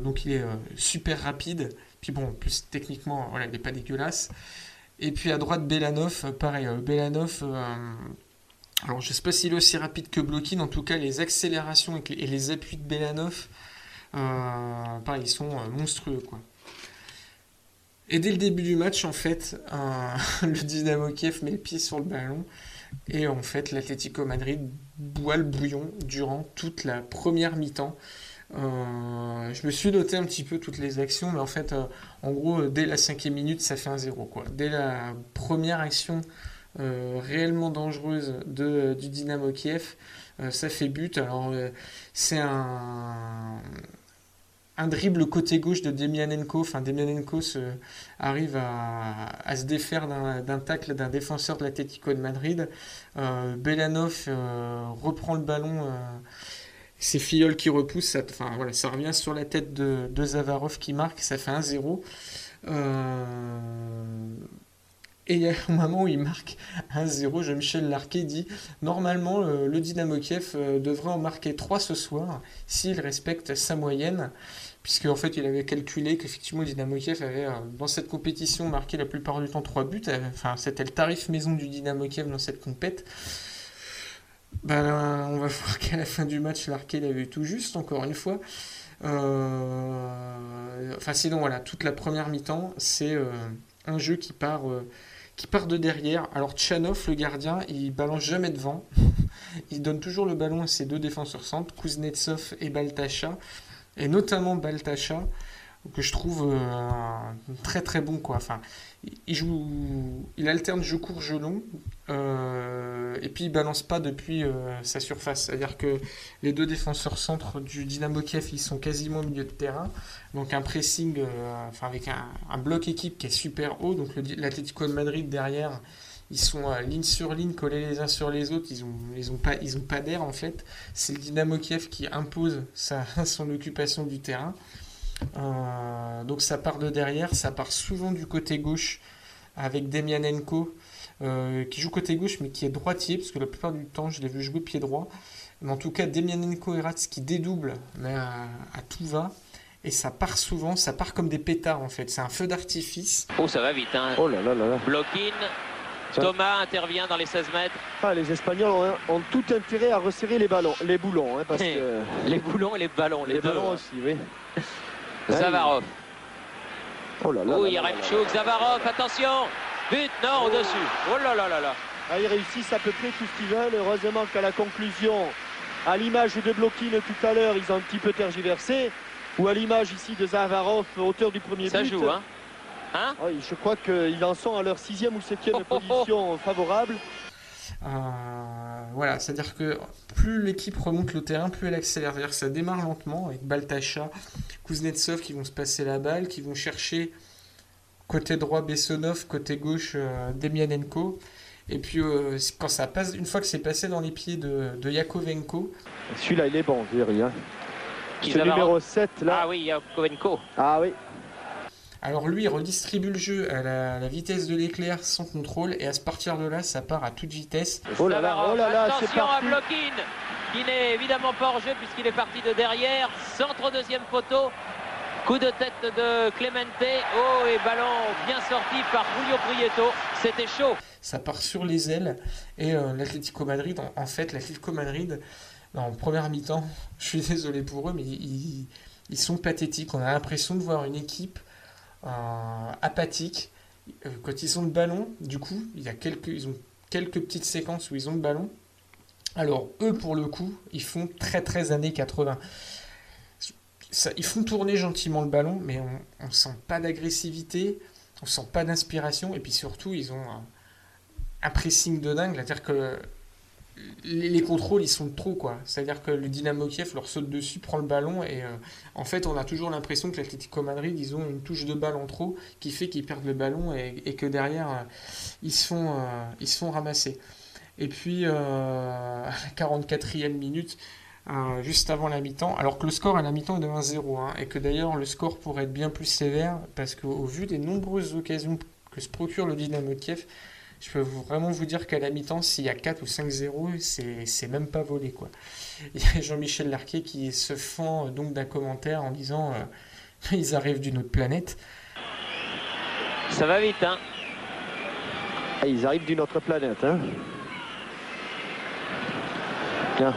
donc il est super rapide. Puis bon, plus techniquement, il n'est pas dégueulasse. Et puis à droite, Belanov, pareil, Belanov alors, je ne sais pas s'il est aussi rapide que Blokin, en tout cas, les accélérations et les appuis de Belanov, euh, pareil, ils sont euh, monstrueux. Et dès le début du match, en fait, le Dynamo Kiev met le pied sur le ballon. Et en fait, l'Atlético Madrid boit le bouillon durant toute la première mi-temps. Euh, je me suis noté un petit peu toutes les actions, mais en fait, euh, en gros, dès la cinquième minute, ça fait un zéro. Dès la première action euh, réellement dangereuse de, du Dynamo Kiev, ça fait but. Alors, c'est un, un dribble côté gauche de Demianenko. Enfin, Demianenko arrive à, se défaire d'un tacle d'un défenseur de l'Atlético de Madrid. Euh, Belanov reprend le ballon c'est Filleul qui repousse, ça, enfin, voilà, ça revient sur la tête de, de Zavarov qui marque, ça fait 1-0. Euh, et il y a un moment où il marque 1-0, Jean-Michel Larquet dit Normalement, le, Dynamo Kiev euh, devrait en marquer 3 ce soir s'il respecte sa moyenne. Puisque en fait, il avait calculé qu'effectivement, Dynamo Kiev avait, euh, dans cette compétition, marqué la plupart du temps 3 buts. Enfin, c'était le tarif maison du Dynamo Kiev dans cette compète. Ben, on va voir qu'à la fin du match, l'arcade avait eu tout juste, encore une fois. Euh, enfin, sinon, voilà, toute la première mi-temps, c'est euh, un jeu qui part, qui part de derrière. Alors, Tchanov, le gardien, il balance jamais devant. il donne toujours le ballon à ses deux défenseurs centres, Kuznetsov et Baltacha. Et notamment Baltacha, que je trouve très très bon. Quoi. Enfin, il, joue, il alterne jeu court, jeu long. Euh, et puis il balance pas depuis euh, sa surface. C'est-à-dire que les deux défenseurs centres du Dynamo Kiev, ils sont quasiment au milieu de terrain. Donc un pressing, euh, enfin avec un, bloc équipe qui est super haut. Donc l'Atlético de Madrid derrière, ils sont ligne sur ligne, collés les uns sur les autres. Ils ont, ils ont pas, ils ont pas d'air en fait. C'est le Dynamo Kiev qui impose sa, son occupation du terrain. donc ça part de derrière, ça part souvent du côté gauche avec Demianenko euh, qui joue côté gauche mais qui est droitier, parce que la plupart du temps je l'ai vu jouer pied droit. Mais en tout cas, Demianenko et Rats qui dédoublent, mais à, tout va. Et ça part souvent, ça part comme des pétards en fait. C'est un feu d'artifice. Oh, ça va vite, hein. Oh là là là là. Block-in. Thomas intervient dans les 16 mètres. Ah, les Espagnols ont, tout intérêt à resserrer les ballons, les boulons. Hein, parce que... les boulons et les ballons, les, les deux. ballons aussi, oui. Zavarov. Oh là là. Oh, Yaremchuk, Zavarov, attention But, non, au-dessus. Oh là là là là. Ah, ils réussissent à peu près tout ce qu'ils veulent. Heureusement qu'à la conclusion, à l'image de Blokin tout à l'heure, ils ont un petit peu tergiversé. Ou à l'image ici de Zavarov, auteur du premier but. Ça joue, hein, hein Je crois qu'ils en sont à leur sixième ou septième oh, oh, oh. position favorable. Euh, voilà, c'est-à-dire que plus l'équipe remonte le terrain, plus elle accélère. C'est-à-dire que ça démarre lentement avec Baltacha, Kuznetsov qui vont se passer la balle, qui vont chercher Côté droit, Bessonov. Côté gauche, euh, Demianenko. Et puis, euh, quand ça passe, une fois que c'est passé dans les pieds de, de Yakovenko. Celui-là, il est bon, Thierry. Hein. Ce numéro 7, là. Ah oui, Yakovenko. Ah oui. Alors lui, il redistribue le jeu à la, vitesse de l'éclair sans contrôle et à ce partir de là, ça part à toute vitesse. Oh là là, oh là là, c'est parti. à Blokin, qui n'est évidemment pas hors jeu puisqu'il est parti de derrière. Centre deuxième poteau. Coup de tête de Clemente. Oh, et ballon bien sorti par Julio Prieto. C'était chaud. Ça part sur les ailes. Et euh, l'Atlético Madrid, en, fait, l'Atlético Madrid, en première mi-temps, je suis désolé pour eux, mais ils, sont pathétiques. On a l'impression de voir une équipe euh, apathique. Euh, quand ils ont le ballon, du coup, il y a quelques, ils ont quelques petites séquences où ils ont le ballon. Alors, eux, pour le coup, ils font très très années 80 ils font tourner gentiment le ballon, mais on ne sent pas d'agressivité, on sent pas d'inspiration, et puis surtout, ils ont un, pressing de dingue, c'est-à-dire que les, contrôles, ils sont trop, quoi. C'est-à-dire que le Dynamo Kiev leur saute dessus, prend le ballon, et euh, en fait, on a toujours l'impression que l'Atlético Madrid, ils ont une touche de balle en trop qui fait qu'ils perdent le ballon et, que derrière, euh, ils, se font, euh, ils se font ramasser. Et puis, à la 44e minute, euh, juste avant la mi-temps, alors que le score à la mi-temps est de 1-0, hein, et que d'ailleurs le score pourrait être bien plus sévère, parce qu'au vu des nombreuses occasions que se procure le Dynamo Kiev, je peux vraiment vous dire qu'à la mi-temps, s'il y a 4 ou 5-0, c'est même pas volé. Quoi. Il y a Jean-Michel Larquet qui se fend euh, donc d'un commentaire en disant euh, ils arrivent d'une autre planète. Ça va vite, hein ah, Ils arrivent d'une autre planète, hein Bien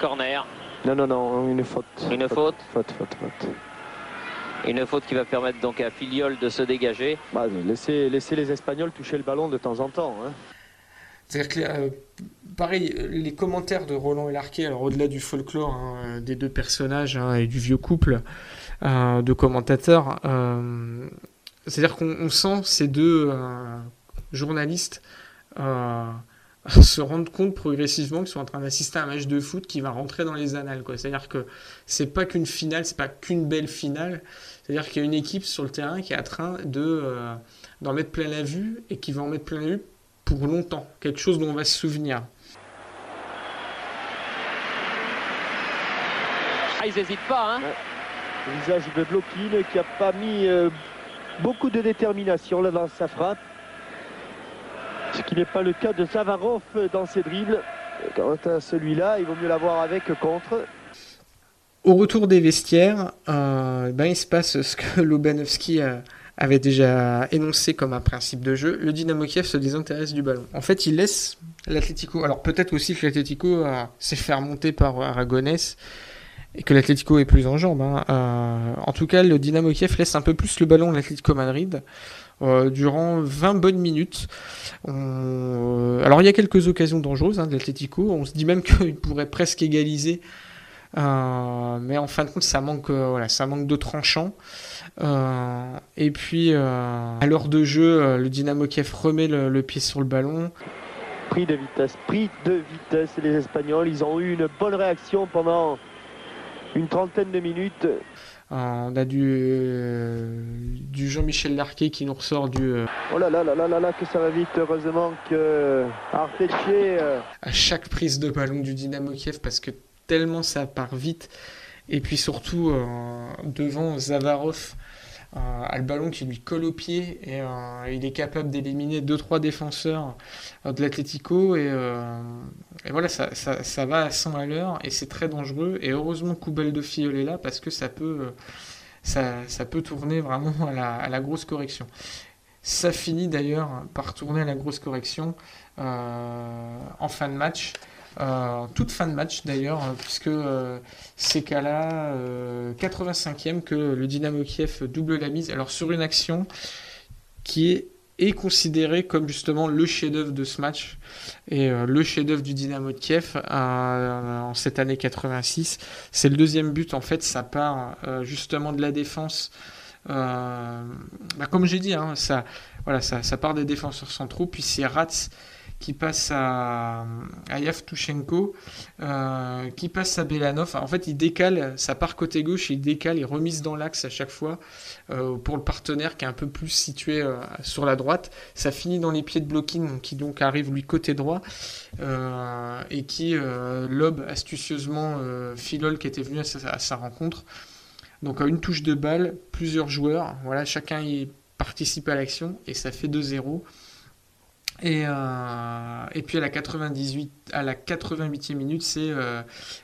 corner. Non, non, non, une faute. Une faute Faute, faute, faute. Une faute qui va permettre donc à Filiol de se dégager. Bah, laissez, les Espagnols toucher le ballon de temps en temps. Hein. C'est-à-dire que, pareil, les commentaires de Roland et Larquet, alors au-delà du folklore hein, des deux personnages hein, et du vieux couple de commentateurs, c'est-à-dire qu'on sent ces deux journalistes se rendre compte progressivement qu'ils sont en train d'assister à un match de foot qui va rentrer dans les annales. C'est-à-dire que c'est pas qu'une finale, c'est pas qu'une belle finale. C'est-à-dire qu'il y a une équipe sur le terrain qui est en train de euh, d'en mettre plein la vue et qui va en mettre plein la vue pour longtemps. Quelque chose dont on va se souvenir. Ah, ils n'hésitent pas. Hein Le visage de Bloquine qui a pas mis euh, beaucoup de détermination là dans sa frappe. Ce qui n'est pas le cas de Zavarov dans ses dribbles. Quant à celui-là, il vaut mieux l'avoir avec contre. Au retour des vestiaires, euh, ben, il se passe ce que Lobanovski avait déjà énoncé comme un principe de jeu. Le Dynamo Kiev se désintéresse du ballon. En fait, il laisse l'Atletico. Alors peut-être aussi que l'Atletico s'est fait remonter par Aragonès et que l'Atletico est plus en jambes. Hein. Euh, en tout cas, le Dynamo Kiev laisse un peu plus le ballon à l'Atletico Madrid. Euh, durant 20 bonnes minutes. Euh, alors il y a quelques occasions dangereuses hein, de l'Atletico, on se dit même qu'il pourrait presque égaliser, euh, mais en fin de compte ça manque, voilà, ça manque de tranchant. et puis à l'heure de jeu, le Dynamo Kiev remet le, pied sur le ballon. Pris de vitesse, pris de vitesse, les Espagnols, ils ont eu une bonne réaction pendant une trentaine de minutes. On a du, euh, du Jean-Michel Larquet qui nous ressort du. Euh, oh là là là là là que ça va vite. Heureusement que. Euh, à chaque prise de ballon du Dynamo Kiev parce que tellement ça part vite. Et puis surtout devant Zavarov a le ballon qui lui colle au pied et euh, il est capable d'éliminer 2-3 défenseurs euh, de l'Atletico et, euh, voilà ça, va à 100 à l'heure et c'est très dangereux et heureusement Koubel de Fiol est là parce que ça peut, ça, ça peut tourner vraiment à la, grosse correction. Ça finit d'ailleurs par tourner à la grosse correction en fin de match euh, toute fin de match d'ailleurs, euh, puisque euh, c'est qu'à la 85e que le Dynamo Kiev double la mise. Alors sur une action qui est, considérée comme justement le chef-d'œuvre de ce match et le chef-d'œuvre du Dynamo de Kiev en cette année 86. C'est le deuxième but en fait, ça part justement de la défense. Bah, comme j'ai dit, hein, ça, voilà, ça, ça, part des défenseurs centraux, puis c'est Rats qui passe à, Yavtushenko, euh, qui passe à Belanov. En fait, il décale, ça part côté gauche, il décale, il remise dans l'axe à chaque fois euh, pour le partenaire qui est un peu plus situé euh, sur la droite. Ça finit dans les pieds de Blocking, qui donc arrive lui côté droit et qui lobe astucieusement Philol qui était venu à sa, à sa rencontre. Donc à une touche de balle, plusieurs joueurs, voilà, chacun y participe à l'action et ça fait 2-0. Et, euh, et, puis à la 98, à la 88e minute, c'est euh,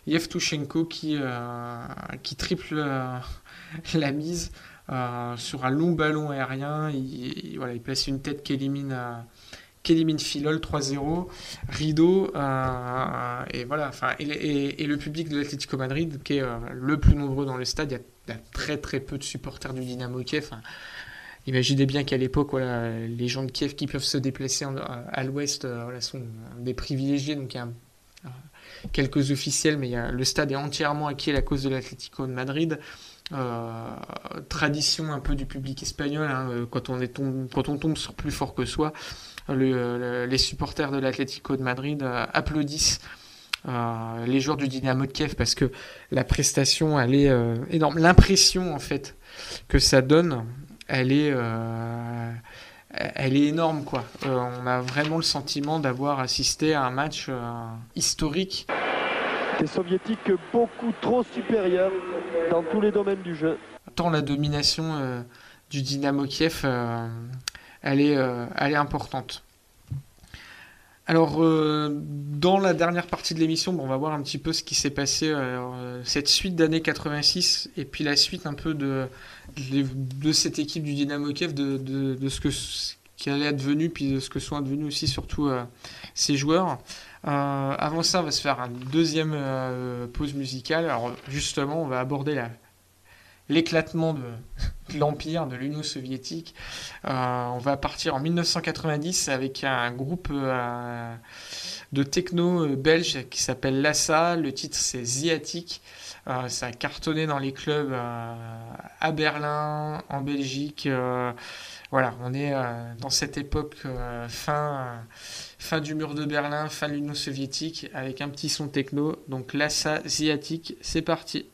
Yevtushenko qui, euh, qui triple euh, la mise sur un long ballon aérien. Il, voilà, il place une tête qui élimine, qui élimine Filol 3-0. Rideau et voilà. Et, le public de l'Atlético Madrid qui est le plus nombreux dans le stade. Il y, a, très très peu de supporters du Dynamo Kiev. Imaginez bien qu'à l'époque, les gens de Kiev qui peuvent se déplacer à l'ouest euh, sont des privilégiés. Donc il y a euh, quelques officiels, mais le stade est entièrement acquis à la cause de l'Atlético de Madrid. Euh, tradition un peu du public espagnol, hein, quand, on est tombe, quand on tombe sur plus fort que soi, les supporters de l'Atlético de Madrid applaudissent les joueurs du Dynamo de Kiev parce que la prestation elle est énorme. L'impression en fait que ça donne elle est, euh, elle est énorme. Quoi. Euh, on a vraiment le sentiment d'avoir assisté à un match euh, historique. Des soviétiques beaucoup trop supérieurs dans tous les domaines du jeu. Tant la domination du Dynamo Kiev, elle, est, elle est importante. Alors, dans la dernière partie de l'émission, on va voir un petit peu ce qui s'est passé, cette suite d'année 86, et puis la suite un peu de, cette équipe du Dynamo Kiev, de, ce que qui allait être devenu, puis de ce que sont devenus aussi surtout euh, ces joueurs. Euh, avant ça, on va se faire une deuxième euh, pause musicale. Alors justement, on va aborder la, l'éclatement de, l'Empire, de l'Union soviétique. on va partir en 1990 avec un groupe de techno belge qui s'appelle Lassa. Le titre c'est Ziatique. ça a cartonné dans les clubs à Berlin, en Belgique. voilà, on est dans cette époque fin du mur de Berlin, fin de l'Union soviétique, avec un petit son techno. Donc Lassa asiatique, c'est parti.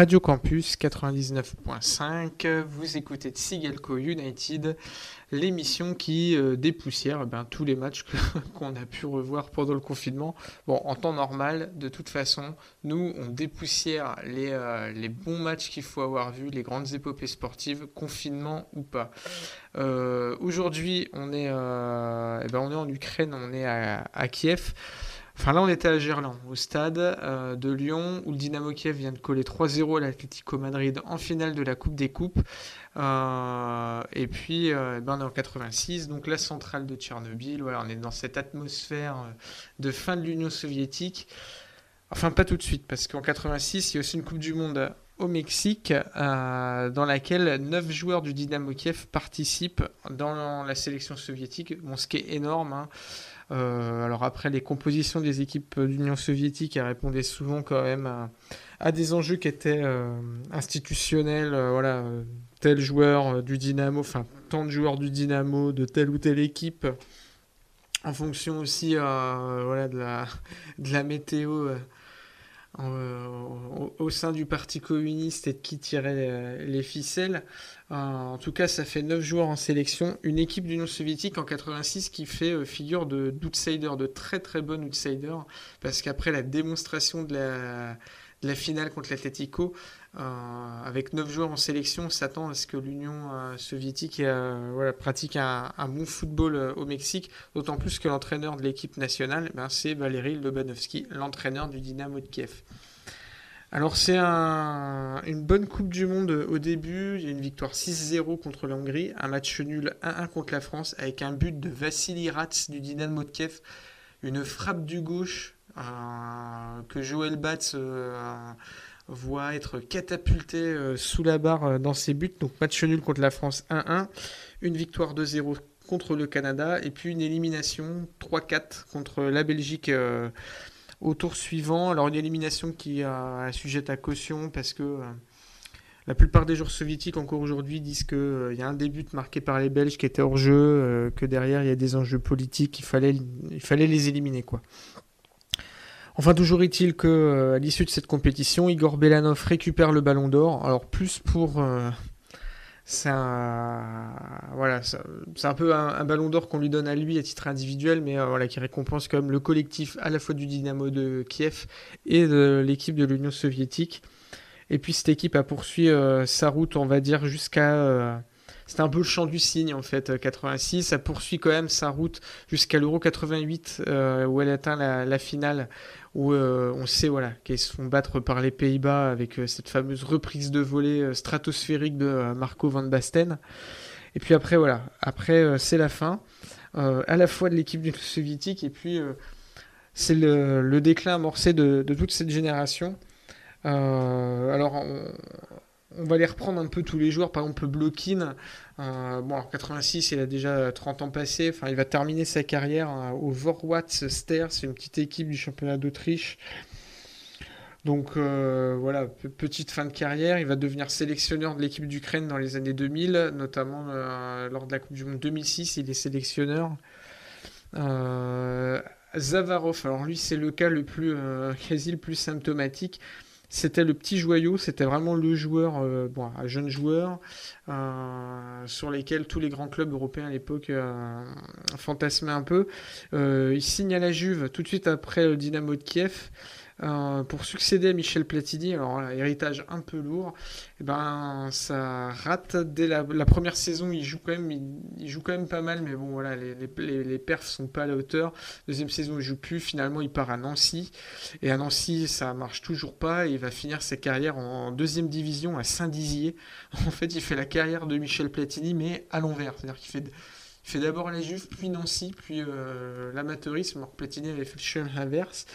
Radio Campus 99.5, vous écoutez Tsigelco United, l'émission qui euh, dépoussière ben, tous les matchs qu'on a pu revoir pendant le confinement. Bon, en temps normal, de toute façon, nous, on dépoussière les, euh, les bons matchs qu'il faut avoir vus, les grandes épopées sportives, confinement ou pas. Euh, aujourd'hui, on, est, eh ben, on est en Ukraine, on est à, à Kiev Enfin là, on était à Gerland, au stade euh, de Lyon, où le Dynamo Kiev vient de coller 3-0 à l'Atlético Madrid en finale de la Coupe des Coupes. Euh, et puis, euh, ben, on est en 86, donc la centrale de Tchernobyl. Voilà, on est dans cette atmosphère de fin de l'Union soviétique. Enfin, pas tout de suite, parce qu'en 86, il y a aussi une Coupe du Monde au Mexique, dans laquelle 9 joueurs du Dynamo Kiev participent dans la sélection soviétique. Bon, ce qui est énorme. Hein. Euh, alors après, les compositions des équipes d'Union soviétique, elles répondaient souvent quand même à, des enjeux qui étaient euh, institutionnels. Euh, voilà, tel joueur du Dynamo, enfin tant de joueurs du Dynamo, de telle ou telle équipe, en fonction aussi voilà, de, la, de la météo. Au, sein du Parti communiste et de qui tirait les ficelles. Euh, en tout cas, ça fait 9 joueurs en sélection. Une équipe d'Union soviétique en 86 qui fait euh, figure d'outsider, de, très très bon outsider, parce qu'après la démonstration de la, finale contre l'Atletico, euh, avec 9 joueurs en sélection, on s'attend à ce que l'Union soviétique pratique un, bon football au Mexique, d'autant plus que l'entraîneur de l'équipe nationale, ben, c'est Valéry Lobanovski, l'entraîneur du Dynamo de Kiev. Alors c'est une bonne Coupe du Monde au début, une victoire 6-0 contre la Hongrie, un match nul 1-1 contre la France avec un but de Vassili Rats du Dynamo de Kiev, une frappe du gauche euh, que Joël Batz euh, voit être catapulté euh, sous la barre dans ses buts, donc match nul contre la France 1-1, une victoire 2-0 contre le Canada et puis une élimination 3-4 contre la Belgique au tour suivant. Alors une élimination qui est sujette à caution parce que euh, la plupart des joueurs soviétiques encore aujourd'hui disent qu'il euh, y a un début marqué par les Belges qui était hors jeu, euh, que derrière il y a des enjeux politiques, il fallait, il fallait les éliminer quoi. Enfin, toujours est-il que à l'issue de cette compétition, Igor Belanov récupère le ballon d'or. Alors plus pour c'est un, voilà, c'est un peu un, ballon d'or qu'on lui donne à lui à titre individuel, mais euh, voilà, qui récompense quand même le collectif à la fois du Dynamo de Kiev et de l'équipe de l'Union soviétique. Et puis cette équipe a poursuivi euh, sa route, on va dire, jusqu'à. Euh, c'était un peu le champ du signe en fait, 86. Ça poursuit quand même sa route jusqu'à l'Euro 88, où elle atteint la finale où euh, on sait voilà, qu'ils se font battre par les Pays-Bas avec euh, cette fameuse reprise de volée euh, stratosphérique de Marco van Basten. Et puis après, voilà, après c'est la fin, à la fois de l'équipe soviétique et puis c'est le, déclin amorcé de, toute cette génération. alors, on va les reprendre un peu tous les joueurs. Par exemple, Blokin, euh, bon, en 86, il a déjà 30 ans passés. Enfin, il va terminer sa carrière hein, au Vorwärts Ster, c'est une petite équipe du championnat d'Autriche. Donc euh, voilà, petite fin de carrière. Il va devenir sélectionneur de l'équipe d'Ukraine dans les années 2000, notamment euh, lors de la Coupe du Monde 2006. Il est sélectionneur. Zavarov, alors lui, c'est le cas le plus quasi le plus symptomatique. C'était le petit joyau, c'était vraiment le joueur, euh, bon, un jeune joueur, euh, sur lesquels tous les grands clubs européens à l'époque euh, fantasmaient un peu. il signe à la Juve tout de suite après le Dynamo de Kiev. Euh, pour succéder à Michel Platini, alors héritage un peu lourd, eh ben ça rate dès la, première saison. Il joue quand même, il, joue quand même pas mal, mais bon voilà, les, les, les, perfs sont pas à la hauteur. Deuxième saison, il joue plus. Finalement, il part à Nancy, et à Nancy, ça marche toujours pas. Et il va finir sa carrière en deuxième division à Saint-Dizier. En fait, il fait la carrière de Michel Platini, mais à l'envers, c'est-à-dire qu'il fait il fait d'abord les Juves, puis Nancy, puis euh, l'amateurisme. Alors Platini avait fait le chemin inverse.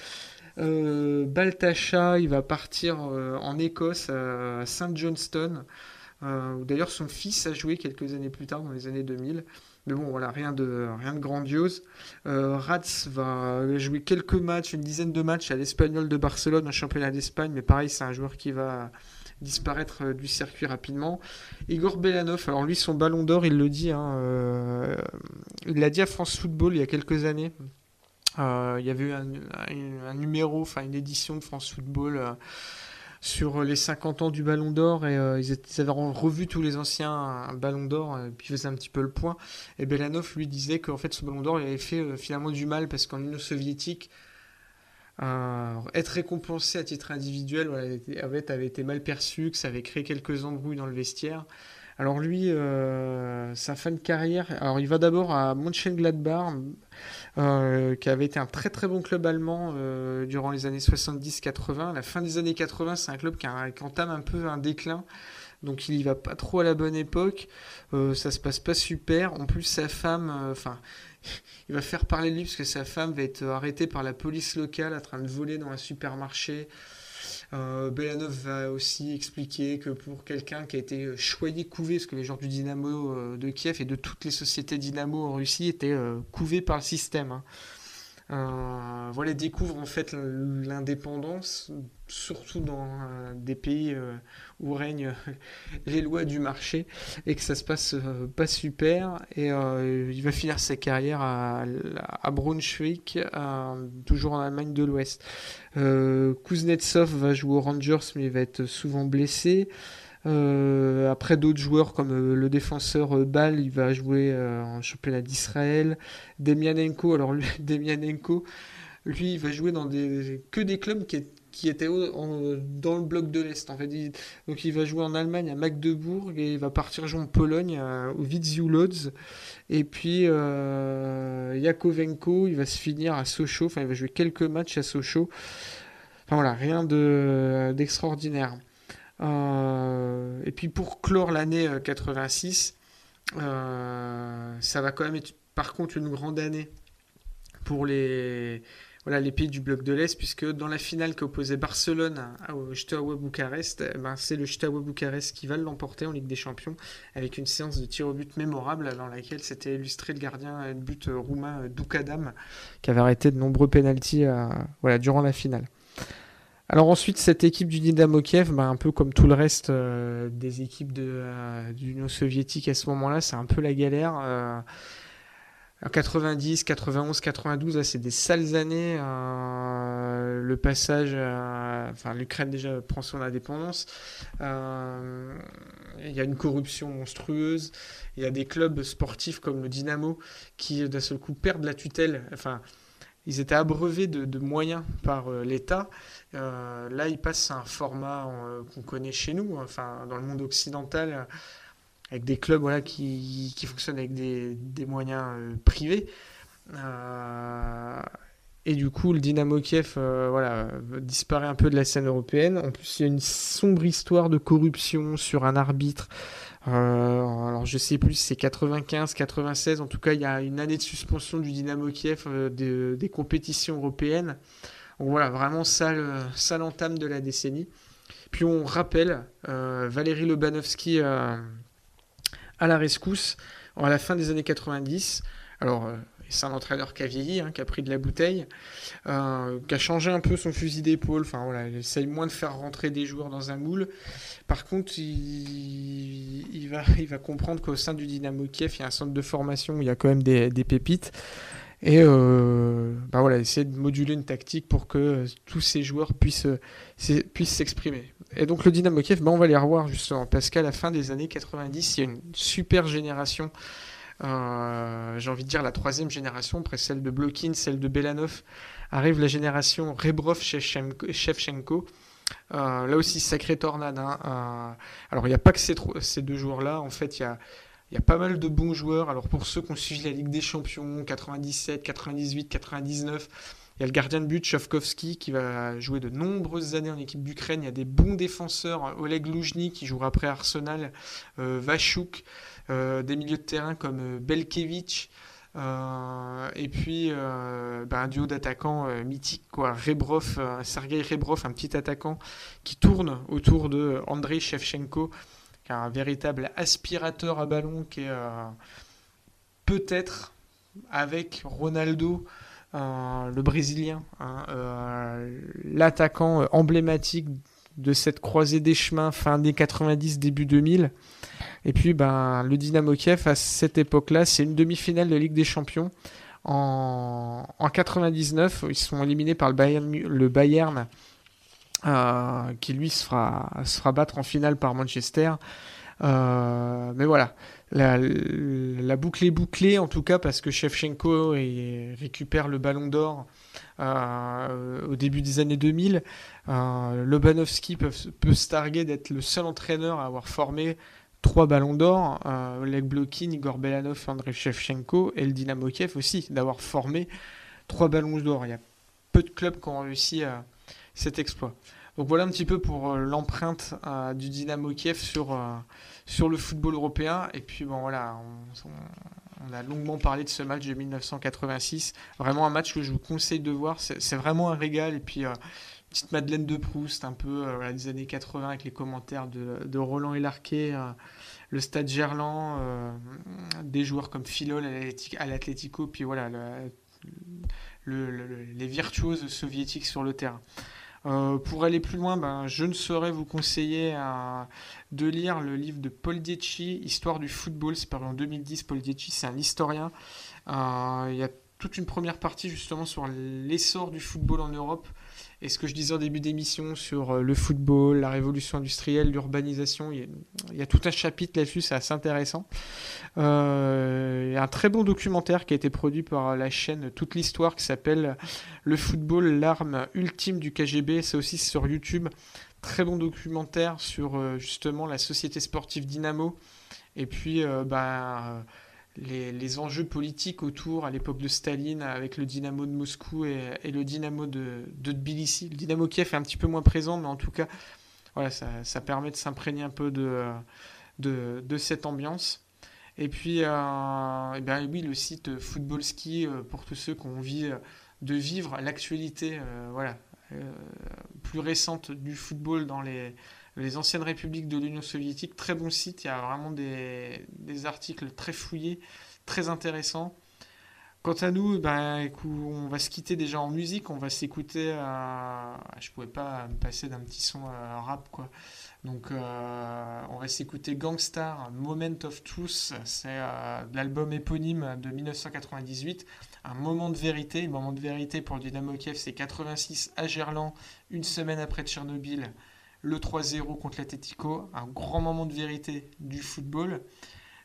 Euh, Baltacha, il va partir euh, en Écosse, à Saint Johnston, euh, d'ailleurs son fils a joué quelques années plus tard, dans les années 2000. Mais bon, voilà, rien de, rien de grandiose. Rats va jouer quelques matchs, une dizaine de matchs à l'Espagnol de Barcelone, un championnat d'Espagne, mais pareil, c'est un joueur qui va disparaître du circuit rapidement. Igor Belanov, alors lui, son ballon d'or, il le dit, hein, il l'a dit à France Football il y a quelques années. Euh, il y avait eu un, numéro, enfin une édition de France Football euh, sur les 50 ans du Ballon d'Or et euh, ils, avaient revu tous les anciens Ballons d'Or et puis faisaient un petit peu le point. Et Belanov lui disait qu'en fait ce Ballon d'Or il avait fait finalement du mal parce qu'en Union soviétique, être récompensé à titre individuel avait, avait, été mal perçu, que ça avait créé quelques embrouilles dans le vestiaire. Alors lui, sa fin de carrière, alors il va d'abord à Mönchengladbach, qui avait été un très très bon club allemand durant les années 70-80. La fin des années 80, c'est un club qui, entame un peu un déclin donc il y va pas trop à la bonne époque. Euh, ça se passe pas super. En plus, sa femme, euh, enfin, il va faire parler de lui parce que sa femme va être arrêtée par la police locale en train de voler dans un supermarché. Euh, Belanov va aussi expliquer que pour quelqu'un qui a été choyé, couvé, parce que les joueurs du Dynamo de Kiev et de toutes les sociétés Dynamo en Russie étaient couvés par le système. Hein. Euh, voilà, découvre en fait l'indépendance, surtout dans euh, des pays euh, où règnent les lois du marché et que ça se passe pas super. Et il va finir sa carrière à, à Braunschweig, toujours en Allemagne de l'Ouest. Kuznetsov va jouer aux Rangers, mais il va être souvent blessé. Euh, après d'autres joueurs comme euh, le défenseur euh, Ball, il va jouer en championnat d'Israël. Demianenko, alors lui, Demianenko, lui, il va jouer dans des, que des clubs qui, qui étaient dans le bloc de l'Est. En fait. donc il va jouer en Allemagne à Magdebourg et il va partir jouer en Pologne au Widziu Lodz. Et puis Yakovenko, il va se finir à Sochaux. Enfin, il va jouer quelques matchs à Sochaux. Enfin voilà, rien d'extraordinaire. Euh, et puis pour clore l'année 86, euh, euh, ça va quand même être par contre une grande année pour les, voilà, les pays du bloc de l'Est, puisque dans la finale qui opposait Barcelone au Steaua Bucarest, eh ben c'est le Steaua Bucarest qui va l'emporter en Ligue des Champions, avec une séance de tir au but mémorable dans laquelle s'était illustré le gardien de but roumain Dukadam, qui avait arrêté de nombreux pénalties voilà, durant la finale. Alors ensuite, cette équipe du Dynamo Kiev, bah, un peu comme tout le reste euh, des équipes de, euh, l'Union soviétique à ce moment-là, c'est un peu la galère. Euh, 90, 91, 92, c'est des sales années. Euh, le passage, enfin l'Ukraine déjà prend son indépendance. Il y a une corruption monstrueuse. Il y a des clubs sportifs comme le Dynamo qui d'un seul coup perdent la tutelle. Enfin, ils étaient abreuvés de, moyens par euh, l'État. Euh, là, ils passent à un format euh, qu'on connaît chez nous, enfin dans le monde occidental, avec des clubs voilà, qui, fonctionnent avec des, des moyens privés. et du coup, le Dynamo Kiev voilà, disparaît un peu de la scène européenne. En plus, il y a une sombre histoire de corruption sur un arbitre euh, alors je sais plus, c'est 95, 96. En tout cas, il y a une année de suspension du Dynamo Kiev euh, des compétitions européennes. Donc voilà, vraiment sale, entame de la décennie. Puis on rappelle euh, Valérie Lobanovski à la rescousse à la fin des années 90. Alors c'est un entraîneur qui a vieilli, hein, qui a pris de la bouteille, euh, qui a changé un peu son fusil d'épaule. Enfin voilà, il essaye moins de faire rentrer des joueurs dans un moule. Par contre, il, va, il va comprendre qu'au sein du Dynamo Kiev, il y a un centre de formation où il y a quand même des, pépites. Et euh, bah voilà, essayer de moduler une tactique pour que tous ces joueurs puissent puissent s'exprimer. Et donc le Dynamo Kiev, bah on va les revoir justement parce qu'à la fin des années 90, il y a une super génération euh, j'ai envie de dire la troisième génération, après celle de Blokin, celle de Belanov, arrive la génération Rebrov-Shevchenko. Euh, là aussi, sacré tornade. Hein. Euh, alors, il n'y a pas que ces, deux joueurs-là. En fait, il y a, pas mal de bons joueurs. Alors, pour ceux qui ont suivi la Ligue des Champions, 97, 98, 99, il y a le gardien de but, Chovkovski, qui va jouer de nombreuses années en équipe d'Ukraine. Il y a des bons défenseurs, Oleg Loujny, qui jouera après Arsenal, Vachuk. Euh, des milieux de terrain comme euh, Belkevich. Euh, et puis bah, un duo d'attaquants mythiques, quoi. Rebrov, Sergei Rebrov, un petit attaquant qui tourne autour de Andrei Shevchenko, qui est un véritable aspirateur à ballon, qui est peut-être avec Ronaldo, le Brésilien, hein, l'attaquant emblématique de cette croisée des chemins fin des 90, début 2000. Et puis, ben, le Dynamo Kiev, à cette époque-là, c'est une demi-finale de Ligue des Champions. En, en 99, ils sont éliminés par le Bayern, euh, qui lui se fera, battre en finale par Manchester. Euh, mais voilà, la, la, boucle est bouclée en tout cas parce que Shevchenko récupère le ballon d'or au début des années 2000. Euh, Lobanovski peut, se targuer d'être le seul entraîneur à avoir formé trois ballons d'or, euh, Oleg Blokin, Igor Belanov, Andrei Shevchenko et le Dynamo Kiev aussi, d'avoir formé trois ballons d'or. Il y a peu de clubs qui ont réussi à cet exploit. Donc voilà un petit peu pour euh, l'empreinte euh, du Dynamo Kiev sur, euh, sur le football européen. Et puis bon voilà, on, a longuement parlé de ce match de 1986. Vraiment un match que je vous conseille de voir. C'est vraiment un régal. Et puis petite Madeleine de Proust, un peu des années 80 avec les commentaires de, Roland Elarquet, le stade Gerland, des joueurs comme Filol à l'Atlético, puis voilà, les virtuoses soviétiques sur le terrain. Euh, pour aller plus loin, ben, je ne saurais vous conseiller de lire le livre de Paul Dietschi, Histoire du football. C'est paru en 2010. Paul Dietschi, c'est un historien. Euh, il y a toute une première partie justement sur l'essor du football en Europe et ce que je disais au début d'émission sur euh, le football, la révolution industrielle, l'urbanisation, il, y a tout un chapitre là-dessus, c'est assez intéressant. Euh, il y a un très bon documentaire qui a été produit par la chaîne Toute l'Histoire qui s'appelle Le football, l'arme ultime du KGB. C'est aussi sur YouTube. Très bon documentaire sur euh, justement la société sportive Dynamo. Et puis, bah, les, enjeux politiques autour à l'époque de Staline avec le Dynamo de Moscou et, le Dynamo de, Tbilissi. Le Dynamo Kiev est un petit peu moins présent, mais en tout cas, voilà, ça, permet de s'imprégner un peu de, de, cette ambiance. Et puis, euh, eh bien, oui, le site Football Ski, euh, pour tous ceux qui ont envie euh, de vivre l'actualité voilà, plus récente du football dans les, les anciennes républiques de l'Union soviétique. Très bon site, il y a vraiment des, articles très fouillés, très intéressants. Quant à nous, ben, on va se quitter déjà en musique, on va s'écouter. Euh, je pouvais pas me passer d'un petit son euh, rap, quoi. Donc, euh, on va s'écouter Gangstar, Moment of Truth. C'est l'album éponyme de 1998. Un moment de vérité. Un moment de vérité pour Dynamo Kiev, c'est 86 à Gerland, une semaine après Tchernobyl le 3-0 contre l'Atletico, un grand moment de vérité du football.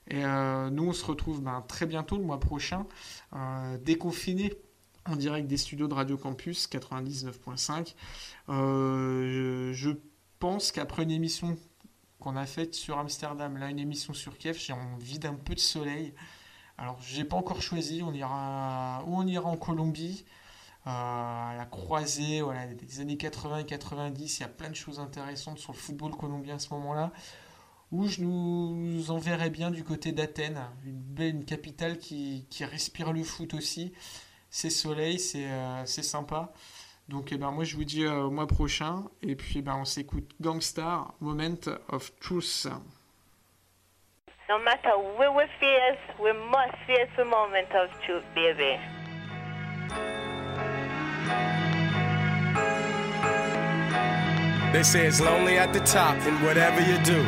Et euh, nous, on se retrouve ben, très bientôt, le mois prochain, euh, déconfiné en direct des studios de Radio Campus 99.5. Euh, je pense qu'après une émission qu'on a faite sur Amsterdam, là une émission sur Kiev, j'ai envie d'un peu de soleil. Alors j'ai pas encore choisi, on ira où on ira en Colombie, à la croisée voilà, des années 80 et 90. Il y a plein de choses intéressantes sur le football colombien à ce moment-là. Où je nous enverrais bien du côté d'Athènes, une belle capitale qui, respire le foot aussi. C'est soleil, c'est euh, sympa. Donc eh ben, moi je vous dis euh, au mois prochain. Et puis eh ben, on s'écoute Gangstar, Moment of Truth. No matter where we face, we must face the moment of truth, baby. They say it's lonely at the top, and whatever you do,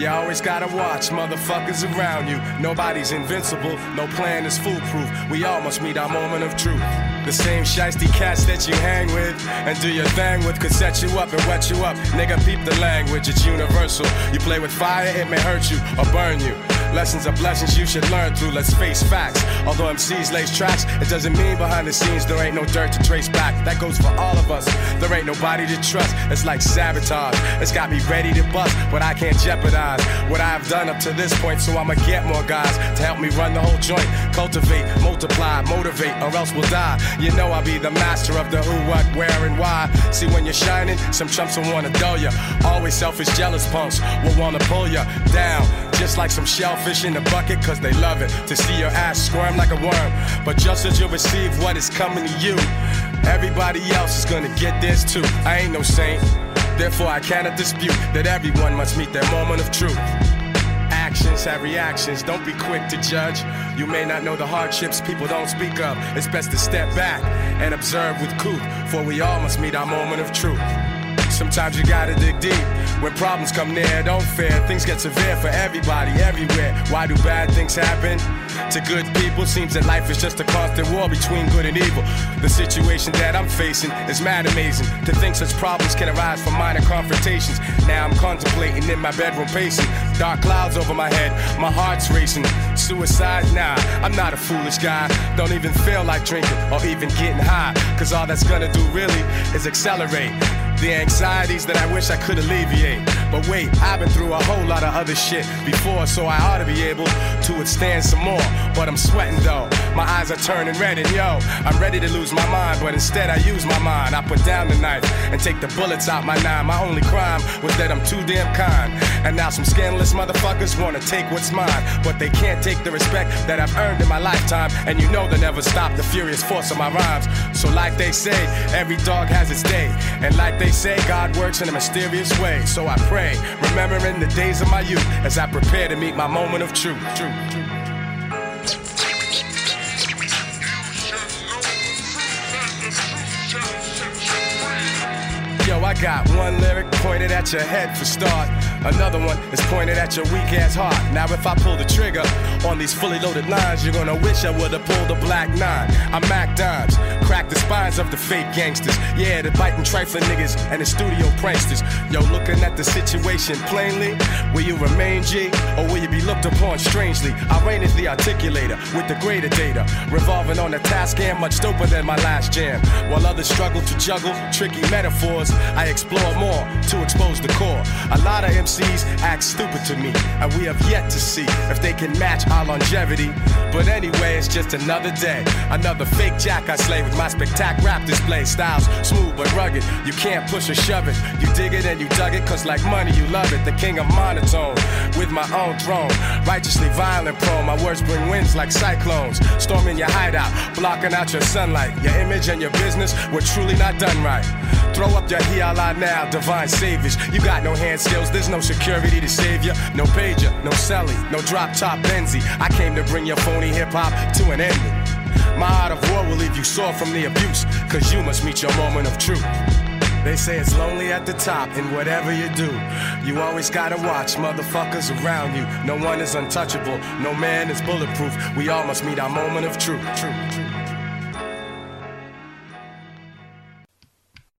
you always gotta watch motherfuckers around you. Nobody's invincible, no plan is foolproof. We all must meet our moment of truth. The same shiesty cats that you hang with and do your thing with could set you up and wet you up. Nigga, peep the language, it's universal. You play with fire, it may hurt you or burn you. Lessons are blessings you should learn through. Let's face facts. Although MCs lace tracks, it doesn't mean behind the scenes there ain't no dirt to trace back. That goes for all of us. There ain't nobody to trust. It's like sabotage. It's got me ready to bust, but I can't jeopardize what I've done up to this point. So I'ma get more guys to help me run the whole joint. Cultivate, multiply, motivate, or else we'll die. You know I'll be the master of the who, what, where, and why. See when you're shining, some chumps will wanna dull ya. Always selfish, jealous punks will wanna pull ya down. Just like some shellfish in the bucket, cause they love it to see your ass squirm like a worm. But just as you receive what is coming to you, everybody else is gonna get this too. I ain't no saint, therefore I cannot dispute that everyone must meet their moment of truth. Actions have reactions, don't be quick to judge. You may not know the hardships people don't speak of. It's best to step back and observe with cool, for we all must meet our moment of truth. Sometimes you gotta dig deep. When problems come near, don't fear. Things get severe for everybody, everywhere. Why do bad things happen? To good people, seems that life is just a constant war between good and evil. The situation that I'm facing is mad amazing. To think such problems can arise from minor confrontations. Now I'm contemplating in my bedroom pacing. Dark clouds over my head, my heart's racing. Suicide? Nah, I'm not a foolish guy. Don't even feel like drinking or even getting high. Cause all that's gonna do really is accelerate the anxieties that I wish I could alleviate. But wait, I've been through a whole lot of other shit before, so I ought to be able to withstand some more. But I'm sweating though, my eyes are turning red, and yo, I'm ready to lose my mind, but instead I use my mind. I put down the knife and take the bullets out my nine. My only crime was that I'm too damn kind. And now some scandalous motherfuckers wanna take what's mine, but they can't take the respect that I've earned in my lifetime. And you know they'll never stop the furious force of my rhymes. So, like they say, every dog has its day, and like they say, God works in a mysterious way. So I pray, remembering the days of my youth as I prepare to meet my moment of truth. truth, truth. Yo, I got one lyric pointed at your head for start. Another one is pointed at your weak ass heart. Now, if I pull the trigger on these fully loaded lines, you're gonna wish I would've pulled a black nine. I'm Mac Dimes, crack the spines of the fake gangsters. Yeah, the biting trifling niggas and the studio pranksters. Yo, looking at the situation plainly, will you remain G or will you be looked upon strangely? I reign as the articulator with the greater data, revolving on a task and much doper than my last jam. While others struggle to juggle tricky metaphors, I explore more to expose the core. A lot of act stupid to me, and we have yet to see if they can match our longevity. But anyway, it's just another day, another fake jack I slay with my spectac rap display. Styles smooth but rugged, you can't push or shove it. You dig it and you dug it, cause like money, you love it. The king of monotone, with my own throne. Righteously violent prone, my words bring winds like cyclones. Storming your hideout, blocking out your sunlight. Your image and your business were truly not done right. Throw up your hiala now, divine saviors. You got no hand skills, there's no security to save you. No pager, no celly, no drop top Benzie. I came to bring your phony hip hop to an ending. My art of war will leave you sore from the abuse, cause you must meet your moment of truth. They say it's lonely at the top, and whatever you do, you always gotta watch motherfuckers around you. No one is untouchable, no man is bulletproof. We all must meet our moment of truth. truth.